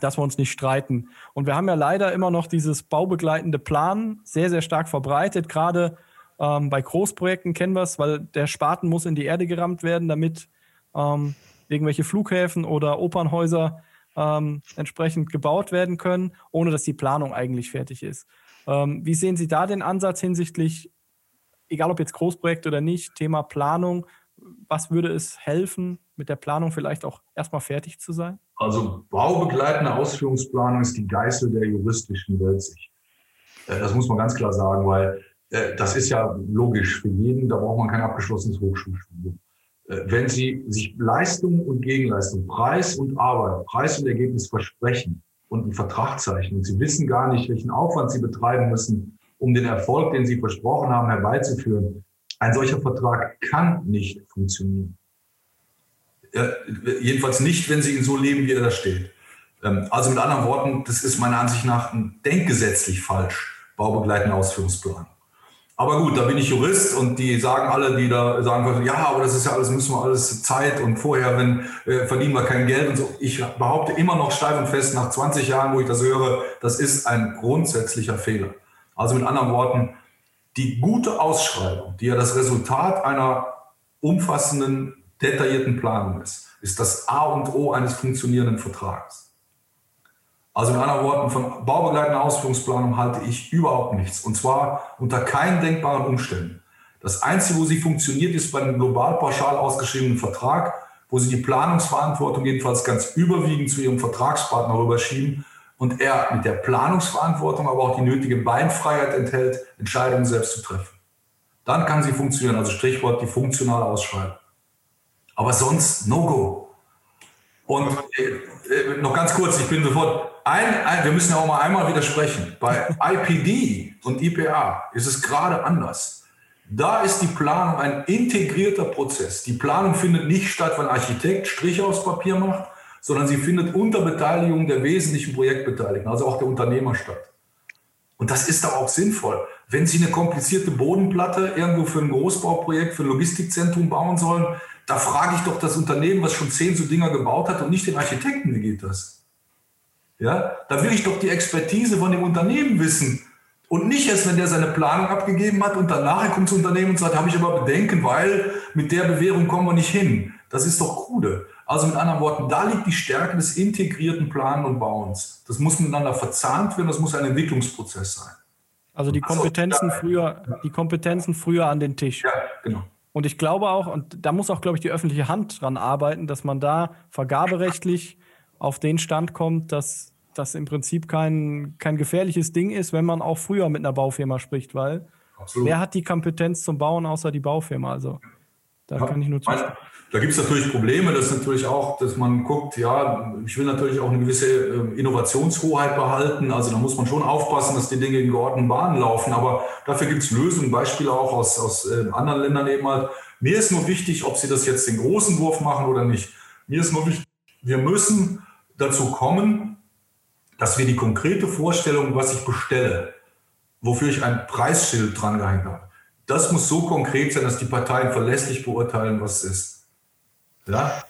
dass wir uns nicht streiten. Und wir haben ja leider immer noch dieses baubegleitende Plan sehr, sehr stark verbreitet. Gerade ähm, bei Großprojekten kennen wir es, weil der Spaten muss in die Erde gerammt werden, damit ähm, irgendwelche Flughäfen oder Opernhäuser ähm, entsprechend gebaut werden können, ohne dass die Planung eigentlich fertig ist. Ähm, wie sehen Sie da den Ansatz hinsichtlich, egal ob jetzt Großprojekt oder nicht, Thema Planung? Was würde es helfen, mit der Planung vielleicht auch erstmal fertig zu sein? Also baubegleitende Ausführungsplanung ist die Geißel der juristischen Weltsicht. Äh, das muss man ganz klar sagen, weil äh, das ist ja logisch für jeden, da braucht man kein abgeschlossenes Hochschulstudium. Äh, wenn Sie sich Leistung und Gegenleistung, Preis und Arbeit, Preis und Ergebnis versprechen und einen Vertrag zeichnen und Sie wissen gar nicht, welchen Aufwand Sie betreiben müssen, um den Erfolg, den Sie versprochen haben, herbeizuführen, ein solcher Vertrag kann nicht funktionieren. Ja, jedenfalls nicht, wenn Sie ihn so leben, wie er da steht. Ähm, also mit anderen Worten, das ist meiner Ansicht nach denkgesetzlich falsch, baubegleitender Ausführungsplan. Aber gut, da bin ich Jurist und die sagen alle, die da sagen, ja, aber das ist ja alles, müssen wir alles Zeit und vorher, wenn äh, verdienen wir kein Geld und so. Ich behaupte immer noch steif und fest, nach 20 Jahren, wo ich das höre, das ist ein grundsätzlicher Fehler. Also mit anderen Worten, die gute Ausschreibung, die ja das Resultat einer umfassenden, detaillierten Planung ist, ist das A und O eines funktionierenden Vertrages. Also in anderen Worten, von baubegleitender Ausführungsplanung halte ich überhaupt nichts. Und zwar unter keinen denkbaren Umständen. Das Einzige, wo sie funktioniert, ist bei einem global pauschal ausgeschriebenen Vertrag, wo sie die Planungsverantwortung jedenfalls ganz überwiegend zu ihrem Vertragspartner rüberschieben und er mit der Planungsverantwortung aber auch die nötige Beinfreiheit enthält, Entscheidungen selbst zu treffen. Dann kann sie funktionieren, also Strichwort die funktionale Ausschreibung. Aber sonst No-Go. Und äh, äh, noch ganz kurz, ich bin sofort ein, ein, wir müssen ja auch mal einmal widersprechen. Bei IPD und IPA ist es gerade anders. Da ist die Planung ein integrierter Prozess. Die Planung findet nicht statt, wenn ein Architekt Striche aufs Papier macht, sondern sie findet unter Beteiligung der wesentlichen Projektbeteiligten, also auch der Unternehmer statt. Und das ist doch auch sinnvoll. Wenn Sie eine komplizierte Bodenplatte irgendwo für ein Großbauprojekt, für ein Logistikzentrum bauen sollen, da frage ich doch das Unternehmen, was schon zehn so Dinger gebaut hat und nicht den Architekten, wie geht das? Ja, da will ich doch die Expertise von dem Unternehmen wissen. Und nicht erst, wenn der seine Planung abgegeben hat und danach kommt das Unternehmen und sagt, habe ich aber Bedenken, weil mit der Bewährung kommen wir nicht hin. Das ist doch krude. Also mit anderen Worten, da liegt die Stärke des integrierten Planen und Bauens. Das muss miteinander verzahnt werden, das muss ein Entwicklungsprozess sein. Also die Kompetenzen also, früher, die Kompetenzen früher an den Tisch. Ja, genau. Und ich glaube auch, und da muss auch, glaube ich, die öffentliche Hand dran arbeiten, dass man da vergaberechtlich auf den Stand kommt, dass das im Prinzip kein, kein gefährliches Ding ist, wenn man auch früher mit einer Baufirma spricht, weil Absolut. wer hat die Kompetenz zum Bauen außer die Baufirma? Also da ja, kann ich nur zustimmen. Da gibt es natürlich Probleme, das ist natürlich auch, dass man guckt, ja, ich will natürlich auch eine gewisse ähm, Innovationshoheit behalten. Also da muss man schon aufpassen, dass die Dinge in geordneten Bahnen laufen. Aber dafür gibt es Lösungen, Beispiele auch aus, aus äh, anderen Ländern eben halt. Mir ist nur wichtig, ob Sie das jetzt den großen Wurf machen oder nicht. Mir ist nur wichtig, wir müssen dazu kommen, dass wir die konkrete Vorstellung, was ich bestelle, wofür ich ein Preisschild dran gehängt habe, das muss so konkret sein, dass die Parteien verlässlich beurteilen, was es ist. Ja?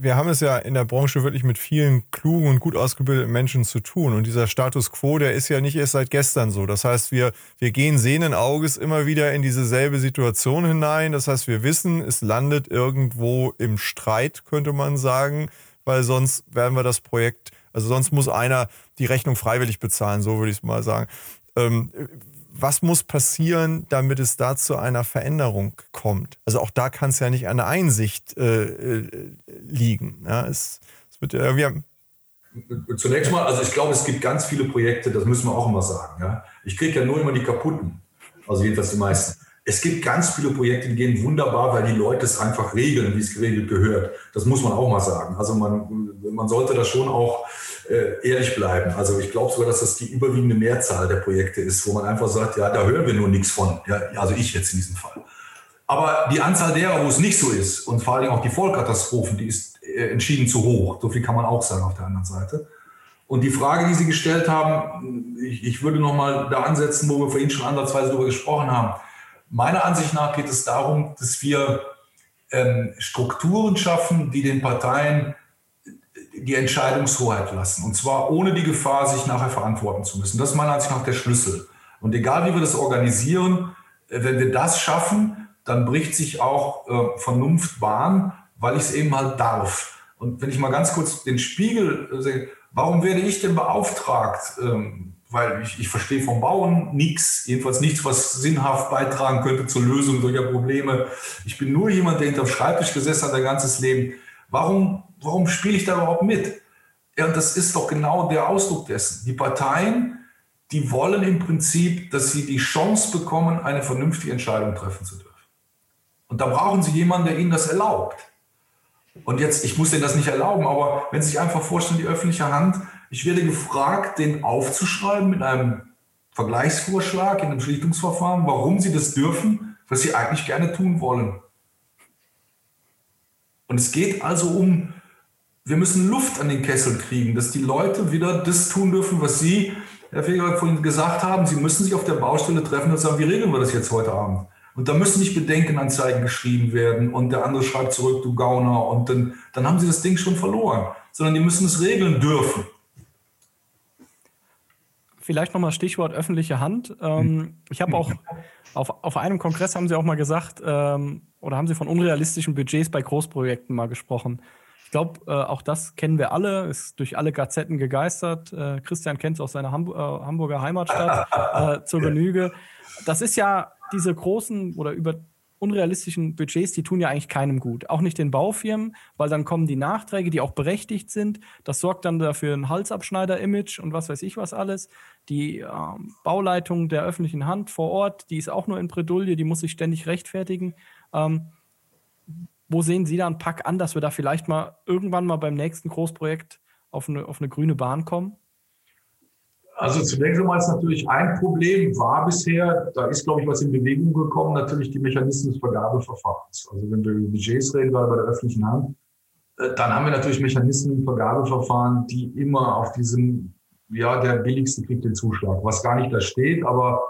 Wir haben es ja in der Branche wirklich mit vielen klugen und gut ausgebildeten Menschen zu tun. Und dieser Status quo, der ist ja nicht erst seit gestern so. Das heißt, wir, wir gehen sehenden Auges immer wieder in diese selbe Situation hinein. Das heißt, wir wissen, es landet irgendwo im Streit, könnte man sagen weil sonst werden wir das Projekt, also sonst muss einer die Rechnung freiwillig bezahlen, so würde ich es mal sagen. Ähm, was muss passieren, damit es da zu einer Veränderung kommt? Also auch da kann es ja nicht an der Einsicht äh, äh, liegen. Ja, es, es wird irgendwie Zunächst mal, also ich glaube, es gibt ganz viele Projekte, das müssen wir auch immer sagen. Ja? Ich kriege ja nur immer die kaputten, also jedenfalls die meisten. Es gibt ganz viele Projekte, die gehen wunderbar, weil die Leute es einfach regeln, wie es geregelt gehört. Das muss man auch mal sagen. Also man, man sollte da schon auch äh, ehrlich bleiben. Also ich glaube sogar, dass das die überwiegende Mehrzahl der Projekte ist, wo man einfach sagt, ja, da hören wir nur nichts von. Ja, also ich jetzt in diesem Fall. Aber die Anzahl derer, wo es nicht so ist und vor allem auch die Vollkatastrophen, die ist äh, entschieden zu hoch. So viel kann man auch sagen auf der anderen Seite. Und die Frage, die Sie gestellt haben, ich, ich würde noch mal da ansetzen, wo wir vorhin schon andersweise darüber gesprochen haben Meiner Ansicht nach geht es darum, dass wir ähm, Strukturen schaffen, die den Parteien die Entscheidungshoheit lassen. Und zwar ohne die Gefahr, sich nachher verantworten zu müssen. Das ist meiner Ansicht nach der Schlüssel. Und egal wie wir das organisieren, äh, wenn wir das schaffen, dann bricht sich auch äh, Vernunft Bahn, weil ich es eben halt darf. Und wenn ich mal ganz kurz den Spiegel äh, sehe, warum werde ich denn beauftragt? Ähm, weil ich, ich verstehe vom Bauen nichts, jedenfalls nichts, was sinnhaft beitragen könnte zur Lösung solcher Probleme. Ich bin nur jemand, der hinterm Schreibtisch gesessen hat, sein ganzes Leben. Warum, warum spiele ich da überhaupt mit? Ja, und das ist doch genau der Ausdruck dessen. Die Parteien, die wollen im Prinzip, dass sie die Chance bekommen, eine vernünftige Entscheidung treffen zu dürfen. Und da brauchen sie jemanden, der ihnen das erlaubt. Und jetzt, ich muss denen das nicht erlauben, aber wenn Sie sich einfach vorstellen, die öffentliche Hand, ich werde gefragt, den aufzuschreiben mit einem Vergleichsvorschlag in einem Schlichtungsverfahren, warum Sie das dürfen, was Sie eigentlich gerne tun wollen. Und es geht also um, wir müssen Luft an den Kessel kriegen, dass die Leute wieder das tun dürfen, was Sie, Herr Feger, vorhin gesagt haben. Sie müssen sich auf der Baustelle treffen und sagen, wie regeln wir das jetzt heute Abend? Und da müssen nicht Bedenkenanzeigen geschrieben werden und der andere schreibt zurück, du Gauner, und dann, dann haben sie das Ding schon verloren, sondern die müssen es regeln dürfen. Vielleicht nochmal Stichwort öffentliche Hand. Ähm, ich habe auch auf, auf einem Kongress haben Sie auch mal gesagt, ähm, oder haben Sie von unrealistischen Budgets bei Großprojekten mal gesprochen. Ich glaube, äh, auch das kennen wir alle, ist durch alle Gazetten gegeistert. Äh, Christian kennt es aus seiner Hamb äh, Hamburger Heimatstadt äh, zur Genüge. Das ist ja diese großen oder über unrealistischen Budgets, die tun ja eigentlich keinem gut. Auch nicht den Baufirmen, weil dann kommen die Nachträge, die auch berechtigt sind. Das sorgt dann dafür ein Halsabschneider-Image und was weiß ich was alles. Die ähm, Bauleitung der öffentlichen Hand vor Ort, die ist auch nur in Bredouille, die muss sich ständig rechtfertigen. Ähm, wo sehen Sie da einen Pack an, dass wir da vielleicht mal irgendwann mal beim nächsten Großprojekt auf eine, auf eine grüne Bahn kommen? Also zunächst einmal ist natürlich ein Problem, war bisher, da ist, glaube ich, was in Bewegung gekommen, natürlich die Mechanismen des Vergabeverfahrens. Also wenn wir über Budgets reden, gerade bei der öffentlichen Hand, äh, dann haben wir natürlich Mechanismen im Vergabeverfahren, die immer auf diesem, ja, der billigste kriegt den Zuschlag, was gar nicht da steht, aber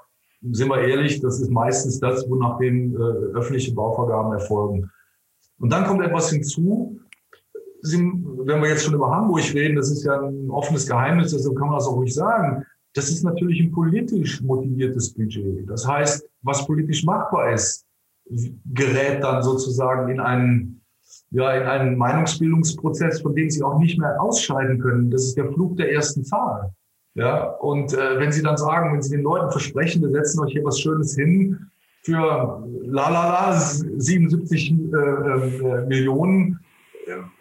sind wir ehrlich, das ist meistens das, wonach dem äh, öffentliche Bauvergaben erfolgen. Und dann kommt etwas hinzu, wenn wir jetzt schon über Hamburg reden, das ist ja ein offenes Geheimnis, also kann man das auch ruhig sagen. Das ist natürlich ein politisch motiviertes Budget. Das heißt, was politisch machbar ist, gerät dann sozusagen in einen, ja, in einen Meinungsbildungsprozess, von dem Sie auch nicht mehr ausscheiden können. Das ist der Flug der ersten Zahl. Ja, und äh, wenn Sie dann sagen, wenn Sie den Leuten versprechen, wir setzen euch hier was Schönes hin für la la la 77 äh, äh, Millionen,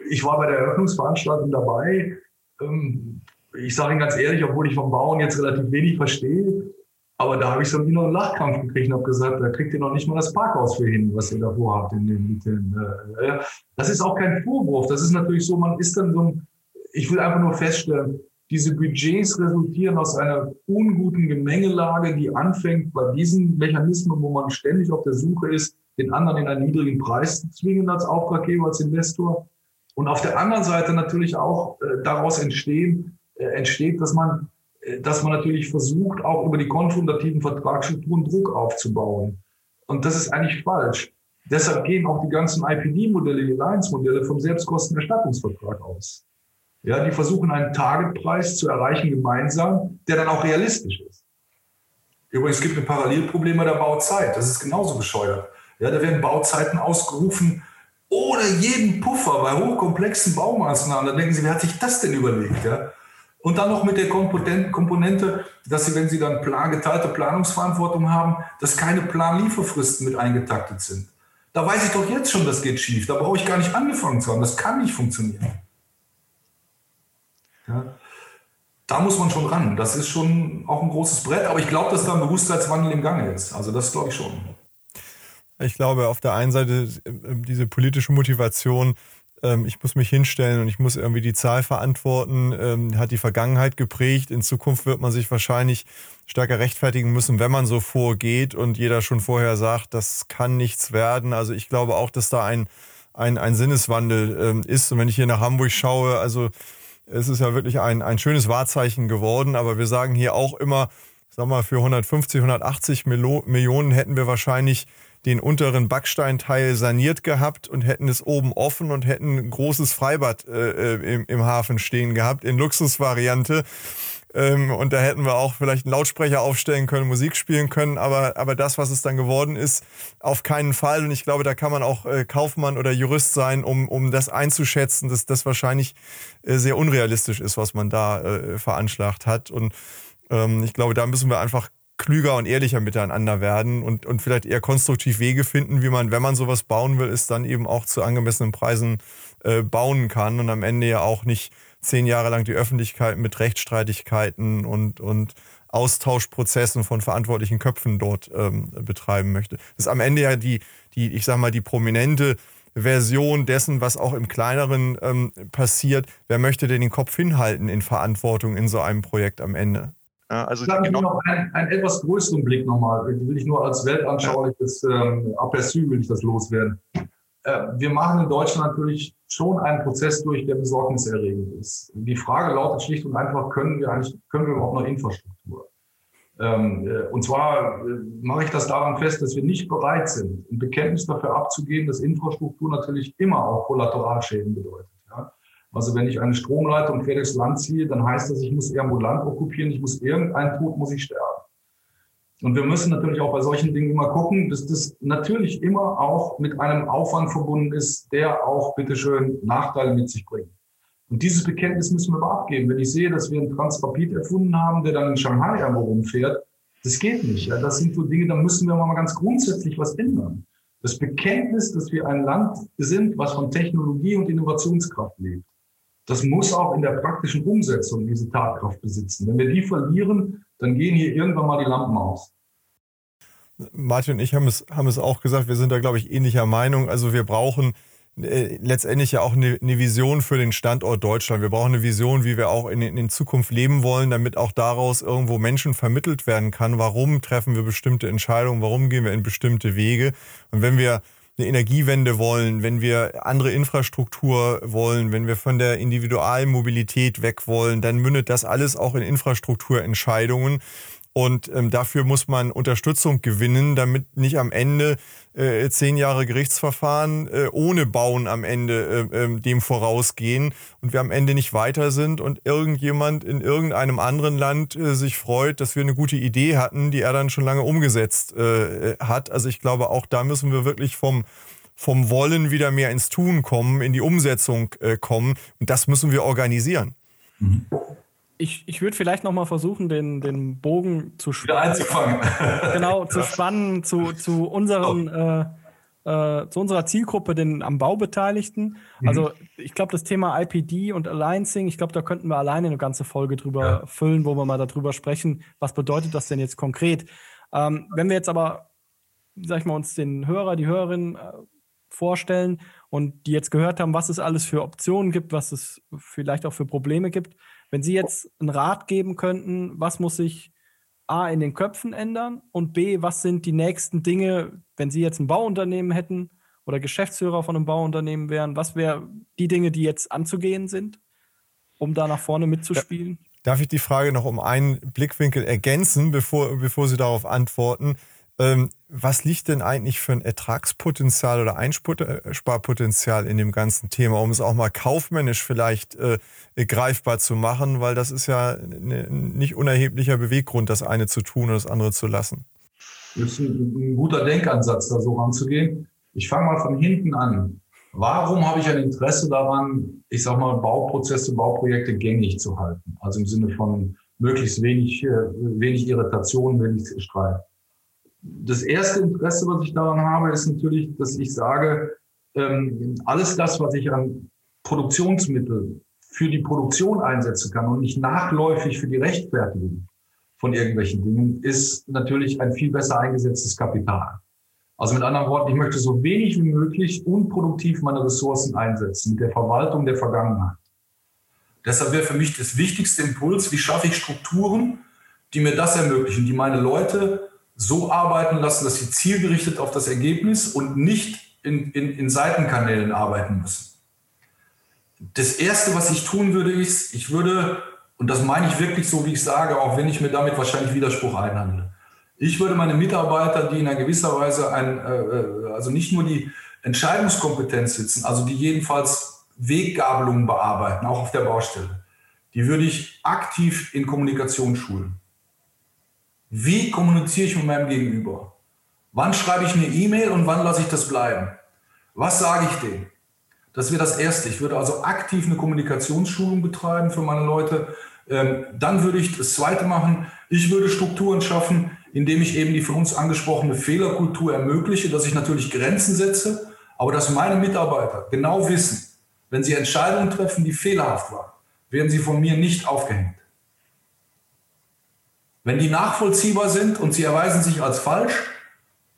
ich war bei der Eröffnungsveranstaltung dabei. Ähm, ich sage Ihnen ganz ehrlich, obwohl ich vom Bauen jetzt relativ wenig verstehe, aber da habe ich so einen Lachkampf gekriegt und habe gesagt, da kriegt ihr noch nicht mal das Parkhaus für hin, was ihr davor habt. In den, in den, äh, das ist auch kein Vorwurf. Das ist natürlich so, man ist dann so ein, ich will einfach nur feststellen, diese Budgets resultieren aus einer unguten Gemengelage, die anfängt bei diesen Mechanismen, wo man ständig auf der Suche ist, den anderen in einen niedrigen Preis zu zwingen als Auftraggeber, als Investor. Und auf der anderen Seite natürlich auch äh, daraus entstehen, äh, entsteht, dass man, äh, dass man natürlich versucht, auch über die konfrontativen Vertragsstrukturen Druck aufzubauen. Und das ist eigentlich falsch. Deshalb gehen auch die ganzen IPD-Modelle, die Alliance-Modelle vom Selbstkostenerstattungsvertrag aus. Ja, die versuchen einen Targetpreis zu erreichen gemeinsam, der dann auch realistisch ist. Übrigens gibt es ein Parallelproblem bei der Bauzeit. Das ist genauso bescheuert. Ja, da werden Bauzeiten ausgerufen, ohne jeden Puffer bei hochkomplexen Baumaßnahmen. Da denken Sie, wer hat sich das denn überlegt? Ja? Und dann noch mit der Komponente, dass Sie, wenn Sie dann plan, geteilte Planungsverantwortung haben, dass keine Planlieferfristen mit eingetaktet sind. Da weiß ich doch jetzt schon, das geht schief. Da brauche ich gar nicht angefangen zu haben. Das kann nicht funktionieren. Ja? Da muss man schon ran. Das ist schon auch ein großes Brett. Aber ich glaube, dass da ein Bewusstseinswandel im Gange ist. Also das glaube ich schon. Ich glaube, auf der einen Seite äh, diese politische Motivation, ähm, ich muss mich hinstellen und ich muss irgendwie die Zahl verantworten, ähm, hat die Vergangenheit geprägt. In Zukunft wird man sich wahrscheinlich stärker rechtfertigen müssen, wenn man so vorgeht und jeder schon vorher sagt, das kann nichts werden. Also ich glaube auch, dass da ein, ein, ein Sinneswandel ähm, ist. Und wenn ich hier nach Hamburg schaue, also es ist ja wirklich ein, ein schönes Wahrzeichen geworden, aber wir sagen hier auch immer, sag mal, für 150, 180 Millionen hätten wir wahrscheinlich den unteren Backsteinteil saniert gehabt und hätten es oben offen und hätten ein großes Freibad äh, äh im, im Hafen stehen gehabt in Luxusvariante. Ähm, und da hätten wir auch vielleicht einen Lautsprecher aufstellen können, Musik spielen können. Aber, aber das, was es dann geworden ist, auf keinen Fall. Und ich glaube, da kann man auch äh, Kaufmann oder Jurist sein, um, um das einzuschätzen, dass das wahrscheinlich äh, sehr unrealistisch ist, was man da äh, veranschlagt hat. Und ähm, ich glaube, da müssen wir einfach klüger und ehrlicher miteinander werden und, und vielleicht eher konstruktiv Wege finden, wie man, wenn man sowas bauen will, ist dann eben auch zu angemessenen Preisen äh, bauen kann und am Ende ja auch nicht zehn Jahre lang die Öffentlichkeit mit Rechtsstreitigkeiten und, und Austauschprozessen von verantwortlichen Köpfen dort ähm, betreiben möchte. Das ist am Ende ja die, die, ich sag mal, die prominente Version dessen, was auch im Kleineren ähm, passiert. Wer möchte denn den Kopf hinhalten in Verantwortung in so einem Projekt am Ende? Also Sagen genau noch einen, einen, etwas größeren Blick nochmal. Will ich nur als weltanschauliches ähm, Aperçu will ich das loswerden. Äh, wir machen in Deutschland natürlich schon einen Prozess durch, der besorgniserregend ist. Die Frage lautet schlicht und einfach, können wir eigentlich, können wir überhaupt noch Infrastruktur? Ähm, äh, und zwar äh, mache ich das daran fest, dass wir nicht bereit sind, ein Bekenntnis dafür abzugeben, dass Infrastruktur natürlich immer auch Kollateralschäden bedeutet. Also wenn ich eine Stromleitung quer durchs Land ziehe, dann heißt das, ich muss irgendwo Land okkupieren, ich muss irgendein Tod muss ich sterben. Und wir müssen natürlich auch bei solchen Dingen immer gucken, dass das natürlich immer auch mit einem Aufwand verbunden ist, der auch bitteschön Nachteile mit sich bringt. Und dieses Bekenntnis müssen wir aber abgeben. Wenn ich sehe, dass wir einen Transrapid erfunden haben, der dann in Shanghai irgendwo rumfährt, das geht nicht. Das sind so Dinge, da müssen wir mal ganz grundsätzlich was ändern. Das Bekenntnis, dass wir ein Land sind, was von Technologie und Innovationskraft lebt, das muss auch in der praktischen Umsetzung diese Tatkraft besitzen. Wenn wir die verlieren, dann gehen hier irgendwann mal die Lampen aus. Martin und ich haben es, haben es auch gesagt, wir sind da, glaube ich, ähnlicher Meinung. Also wir brauchen äh, letztendlich ja auch eine, eine, Vision für den Standort Deutschland. Wir brauchen eine Vision, wie wir auch in, in Zukunft leben wollen, damit auch daraus irgendwo Menschen vermittelt werden kann. Warum treffen wir bestimmte Entscheidungen? Warum gehen wir in bestimmte Wege? Und wenn wir eine Energiewende wollen, wenn wir andere Infrastruktur wollen, wenn wir von der Individualmobilität weg wollen, dann mündet das alles auch in Infrastrukturentscheidungen. Und ähm, dafür muss man Unterstützung gewinnen, damit nicht am Ende äh, zehn Jahre Gerichtsverfahren äh, ohne Bauen am Ende äh, äh, dem vorausgehen und wir am Ende nicht weiter sind und irgendjemand in irgendeinem anderen Land äh, sich freut, dass wir eine gute Idee hatten, die er dann schon lange umgesetzt äh, hat. Also ich glaube, auch da müssen wir wirklich vom vom Wollen wieder mehr ins Tun kommen, in die Umsetzung äh, kommen und das müssen wir organisieren. Mhm ich, ich würde vielleicht noch mal versuchen, den, den Bogen zu spannen. genau, zu spannen zu, zu unseren äh, äh, zu unserer Zielgruppe, den am Bau Beteiligten. Mhm. Also ich glaube, das Thema IPD und Alliancing, ich glaube, da könnten wir alleine eine ganze Folge drüber ja. füllen, wo wir mal darüber sprechen, was bedeutet das denn jetzt konkret. Ähm, wenn wir jetzt aber, sag ich mal, uns den Hörer, die Hörerin äh, vorstellen und die jetzt gehört haben, was es alles für Optionen gibt, was es vielleicht auch für Probleme gibt, wenn Sie jetzt einen Rat geben könnten, was muss sich A in den Köpfen ändern und B, was sind die nächsten Dinge, wenn Sie jetzt ein Bauunternehmen hätten oder Geschäftsführer von einem Bauunternehmen wären, was wären die Dinge, die jetzt anzugehen sind, um da nach vorne mitzuspielen? Darf ich die Frage noch um einen Blickwinkel ergänzen, bevor, bevor Sie darauf antworten? Ähm, was liegt denn eigentlich für ein Ertragspotenzial oder Einsparpotenzial in dem ganzen Thema, um es auch mal kaufmännisch vielleicht äh, greifbar zu machen, weil das ist ja ein nicht unerheblicher Beweggrund, das eine zu tun und das andere zu lassen. Das ist ein, guter Denkansatz, da so ranzugehen. Ich fange mal von hinten an. Warum habe ich ein Interesse daran, ich sage mal, Bauprozesse, Bauprojekte gängig zu halten? Also im Sinne von möglichst wenig, äh, wenig Irritation, wenig Streit das erste Interesse, was ich daran habe, ist natürlich, dass ich sage, ähm, alles das, was ich an Produktionsmittel für die Produktion einsetzen kann und nicht nachläufig für die Rechtfertigung von irgendwelchen Dingen, ist natürlich ein viel besser eingesetztes Kapital. Also mit anderen Worten, ich möchte so wenig wie möglich unproduktiv meine Ressourcen einsetzen mit der Verwaltung der Vergangenheit. Deshalb wäre für mich das wichtigste Impuls, wie schaffe ich Strukturen, die mir das ermöglichen, die meine Leute so arbeiten lassen, dass sie zielgerichtet auf das Ergebnis und nicht in, in, in Seitenkanälen arbeiten müssen. Das Erste, was ich tun würde, ist, ich würde, und das meine ich wirklich so, wie ich sage, auch wenn ich mir damit wahrscheinlich Widerspruch einhandle, Ich würde meine Mitarbeiter, die in einer gewisser Weise ein, äh, äh, also nicht nur die Entscheidungskompetenz sitzen, also die jedenfalls Weggabelungen bearbeiten, auch auf der Baustelle, die würde ich aktiv in Kommunikation schulen. Wie kommuniziere ich mit meinem Gegenüber? Wann schreibe ich eine E-Mail und wann lasse ich das bleiben? Was sage ich denen? Das wäre das Erste. Ich würde also aktiv eine Kommunikationsschulung betreiben für meine Leute. Ähm, dann würde ich das Zweite machen. Ich würde Strukturen schaffen, indem ich eben die von uns angesprochene Fehlerkultur ermögliche, dass ich natürlich Grenzen setze, aber dass meine Mitarbeiter genau wissen, wenn sie Entscheidungen treffen, die fehlerhaft waren, werden sie von mir nicht aufgehängt. Wenn die nachvollziehbar sind und sie erweisen sich als falsch,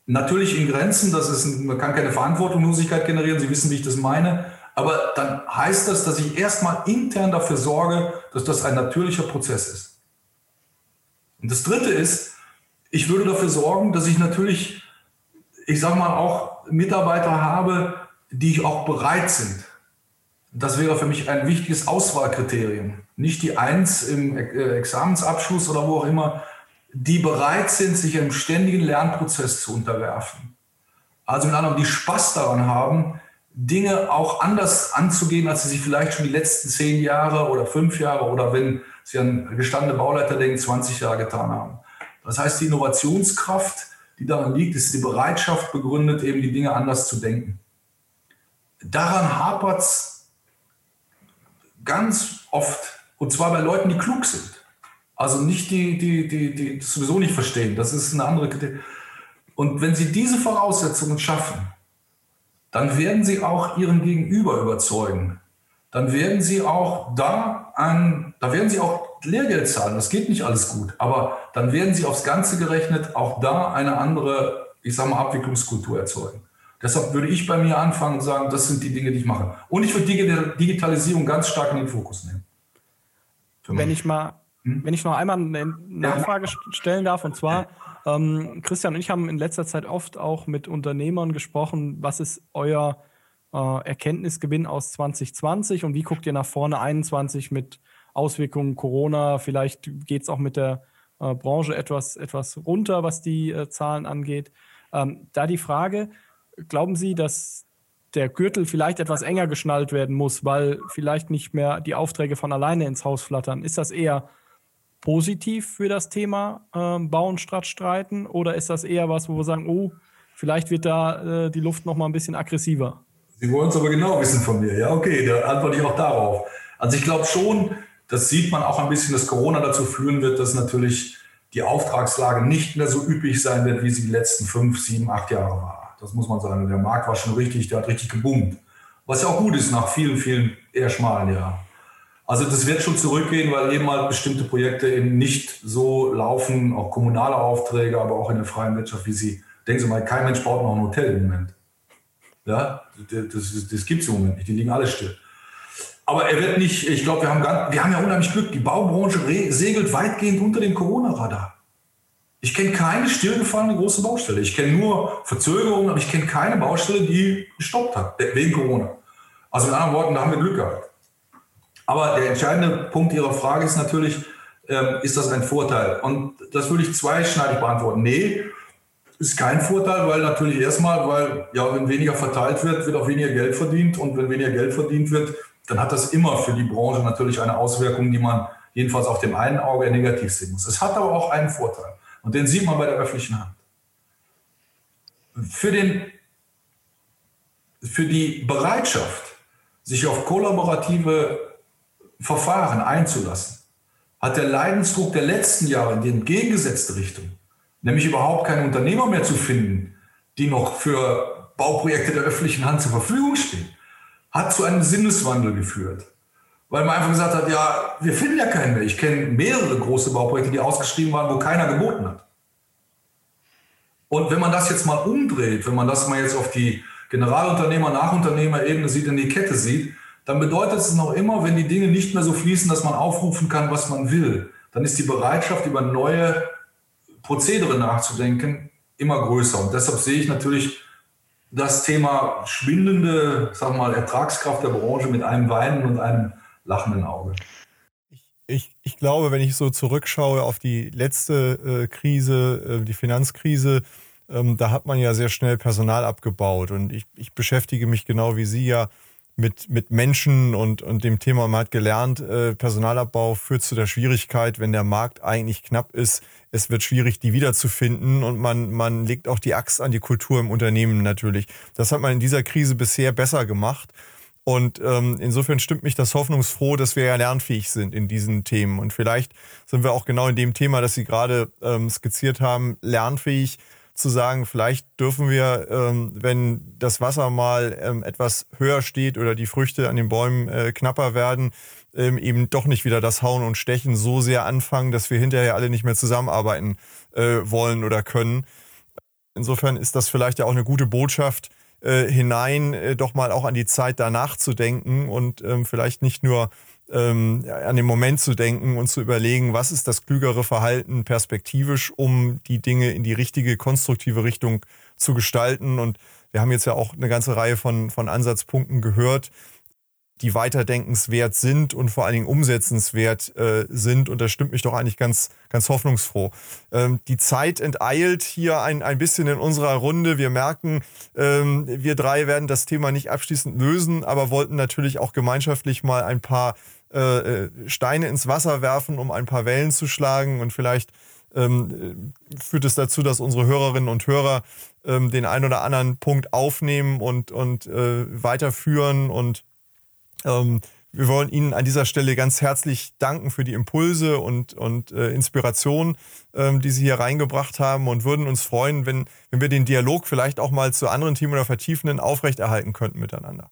natürlich in Grenzen, das ist, man kann keine Verantwortungslosigkeit generieren, Sie wissen, wie ich das meine, aber dann heißt das, dass ich erstmal intern dafür sorge, dass das ein natürlicher Prozess ist. Und das Dritte ist, ich würde dafür sorgen, dass ich natürlich, ich sage mal, auch Mitarbeiter habe, die auch bereit sind. Das wäre für mich ein wichtiges Auswahlkriterium. Nicht die Eins im äh, Examensabschluss oder wo auch immer, die bereit sind, sich einem ständigen Lernprozess zu unterwerfen. Also mit anderen, die Spaß daran haben, Dinge auch anders anzugehen, als sie sich vielleicht schon die letzten zehn Jahre oder fünf Jahre oder wenn sie an gestandene Bauleiter denken, 20 Jahre getan haben. Das heißt, die Innovationskraft, die daran liegt, ist die Bereitschaft begründet, eben die Dinge anders zu denken. Daran hapert es ganz oft, und zwar bei Leuten, die klug sind. Also nicht die, die, die, die sowieso nicht verstehen. Das ist eine andere Kritik. Und wenn sie diese Voraussetzungen schaffen, dann werden sie auch ihren Gegenüber überzeugen. Dann werden sie auch da ein, da werden sie auch Lehrgeld zahlen. Das geht nicht alles gut. Aber dann werden sie aufs Ganze gerechnet auch da eine andere, ich sage mal, Abwicklungskultur erzeugen. Deshalb würde ich bei mir anfangen und sagen, das sind die Dinge, die ich mache. Und ich würde Digitalisierung ganz stark in den Fokus nehmen. Wenn ich mal, hm? wenn ich noch einmal eine Nachfrage stellen darf, und zwar, ähm, Christian und ich haben in letzter Zeit oft auch mit Unternehmern gesprochen. Was ist euer äh, Erkenntnisgewinn aus 2020 und wie guckt ihr nach vorne 21 mit Auswirkungen Corona? Vielleicht geht es auch mit der äh, Branche etwas, etwas runter, was die äh, Zahlen angeht. Ähm, da die Frage, glauben Sie, dass der Gürtel vielleicht etwas enger geschnallt werden muss, weil vielleicht nicht mehr die Aufträge von alleine ins Haus flattern? Ist das eher positiv für das Thema äh, Bauen statt Streiten oder ist das eher was, wo wir sagen, oh, vielleicht wird da äh, die Luft noch mal ein bisschen aggressiver? Sie wollen es aber genau wissen von mir. Ja, okay, da antworte ich auch darauf. Also ich glaube schon, das sieht man auch ein bisschen, dass Corona dazu führen wird, dass natürlich die Auftragslage nicht mehr so üppig sein wird, wie sie die letzten fünf, sieben, acht Jahre war. Das muss man sagen. Der Markt war schon richtig, der hat richtig geboomt. Was ja auch gut ist nach vielen, vielen eher schmalen Jahren. Also das wird schon zurückgehen, weil eben halt bestimmte Projekte eben nicht so laufen, auch kommunale Aufträge, aber auch in der freien Wirtschaft, wie sie. Denken Sie mal, kein Mensch baut noch ein Hotel im Moment. Ja, das, das, das gibt es im Moment nicht, die liegen alle still. Aber er wird nicht, ich glaube, wir haben, wir haben ja unheimlich Glück, die Baubranche segelt weitgehend unter dem Corona-Radar. Ich kenne keine stillgefahrene große Baustelle. Ich kenne nur Verzögerungen, aber ich kenne keine Baustelle, die gestoppt hat, wegen Corona. Also in anderen Worten, da haben wir Glück gehabt. Aber der entscheidende Punkt Ihrer Frage ist natürlich, ähm, ist das ein Vorteil? Und das würde ich zweischneidig beantworten. Nee, ist kein Vorteil, weil natürlich erstmal, weil ja, wenn weniger verteilt wird, wird auch weniger Geld verdient. Und wenn weniger Geld verdient wird, dann hat das immer für die Branche natürlich eine Auswirkung, die man jedenfalls auf dem einen Auge negativ sehen muss. Es hat aber auch einen Vorteil. Und den sieht man bei der öffentlichen Hand. Für, den, für die Bereitschaft, sich auf kollaborative Verfahren einzulassen, hat der Leidensdruck der letzten Jahre in die entgegengesetzte Richtung, nämlich überhaupt keine Unternehmer mehr zu finden, die noch für Bauprojekte der öffentlichen Hand zur Verfügung stehen, hat zu einem Sinneswandel geführt. Weil man einfach gesagt hat, ja, wir finden ja keinen mehr. Ich kenne mehrere große Bauprojekte, die ausgeschrieben waren, wo keiner geboten hat. Und wenn man das jetzt mal umdreht, wenn man das mal jetzt auf die Generalunternehmer, Nachunternehmer-Ebene sieht, in die Kette sieht, dann bedeutet es noch immer, wenn die Dinge nicht mehr so fließen, dass man aufrufen kann, was man will, dann ist die Bereitschaft, über neue Prozedere nachzudenken, immer größer. Und deshalb sehe ich natürlich das Thema schwindende, sag mal, Ertragskraft der Branche mit einem weinen und einem lachenden Auge. Ich ich, glaube, wenn ich so zurückschaue auf die letzte äh, Krise, äh, die Finanzkrise, ähm, da hat man ja sehr schnell Personal abgebaut. Und ich, ich beschäftige mich genau wie Sie ja mit, mit Menschen und, und dem Thema, man hat gelernt, äh, Personalabbau führt zu der Schwierigkeit, wenn der Markt eigentlich knapp ist, es wird schwierig, die wiederzufinden und man, man legt auch die Axt an die Kultur im Unternehmen natürlich. Das hat man in dieser Krise bisher besser gemacht. Und ähm, insofern stimmt mich das hoffnungsfroh, dass wir ja lernfähig sind in diesen Themen. Und vielleicht sind wir auch genau in dem Thema, das Sie gerade ähm, skizziert haben, lernfähig zu sagen, vielleicht dürfen wir, ähm, wenn das Wasser mal ähm, etwas höher steht oder die Früchte an den Bäumen äh, knapper werden, ähm, eben doch nicht wieder das Hauen und Stechen so sehr anfangen, dass wir hinterher alle nicht mehr zusammenarbeiten äh, wollen oder können. Insofern ist das vielleicht ja auch eine gute Botschaft, äh, hinein, äh, doch mal auch an die Zeit danach zu denken und ähm, vielleicht nicht nur ähm, an den Moment zu denken und zu überlegen, was ist das klügere Verhalten perspektivisch, um die Dinge in die richtige, konstruktive Richtung zu gestalten. Und wir haben jetzt ja auch eine ganze Reihe von, von Ansatzpunkten gehört, die weiterdenkenswert sind und vor allen Dingen umsetzenswert äh, sind. Und das stimmt mich doch eigentlich ganz, ganz hoffnungsfroh. Ähm, die Zeit enteilt hier ein, ein bisschen in unserer Runde. Wir merken, ähm, wir drei werden das Thema nicht abschließend lösen, aber wollten natürlich auch gemeinschaftlich mal ein paar äh, äh Steine ins Wasser werfen, um ein paar Wellen zu schlagen. Und vielleicht ähm, führt es dazu, dass unsere Hörerinnen und Hörer ähm, den einen oder anderen Punkt aufnehmen und, und äh, weiterführen und ähm, wir wollen Ihnen an dieser Stelle ganz herzlich danken für die Impulse und, und äh, Inspiration, ähm, die Sie hier reingebracht haben und würden uns freuen, wenn, wenn wir den Dialog vielleicht auch mal zu anderen Themen oder Vertiefenden aufrechterhalten könnten miteinander.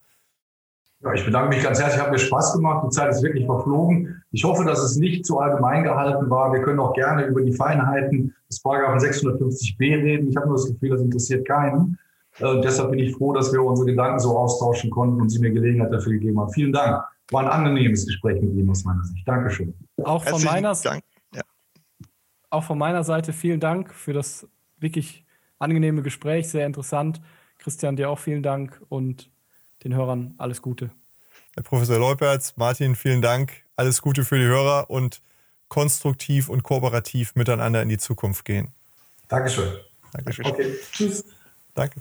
Ja, ich bedanke mich ganz herzlich. Hat mir Spaß gemacht. Die Zeit ist wirklich verflogen. Ich hoffe, dass es nicht zu allgemein gehalten war. Wir können auch gerne über die Feinheiten des Paragraphen 650b reden. Ich habe nur das Gefühl, das interessiert keinen. Äh, deshalb bin ich froh, dass wir unsere Gedanken so austauschen konnten und Sie mir Gelegenheit dafür gegeben haben. Vielen Dank. War ein angenehmes Gespräch mit Ihnen aus meiner Sicht. Dankeschön. Auch von, meiner, Dank. Ja. auch von meiner Seite vielen Dank für das wirklich angenehme Gespräch, sehr interessant. Christian, dir auch vielen Dank und den Hörern alles Gute. Herr Professor Leupertz, Martin, vielen Dank. Alles Gute für die Hörer und konstruktiv und kooperativ miteinander in die Zukunft gehen. Dankeschön. Dankeschön. Okay, tschüss. Danke.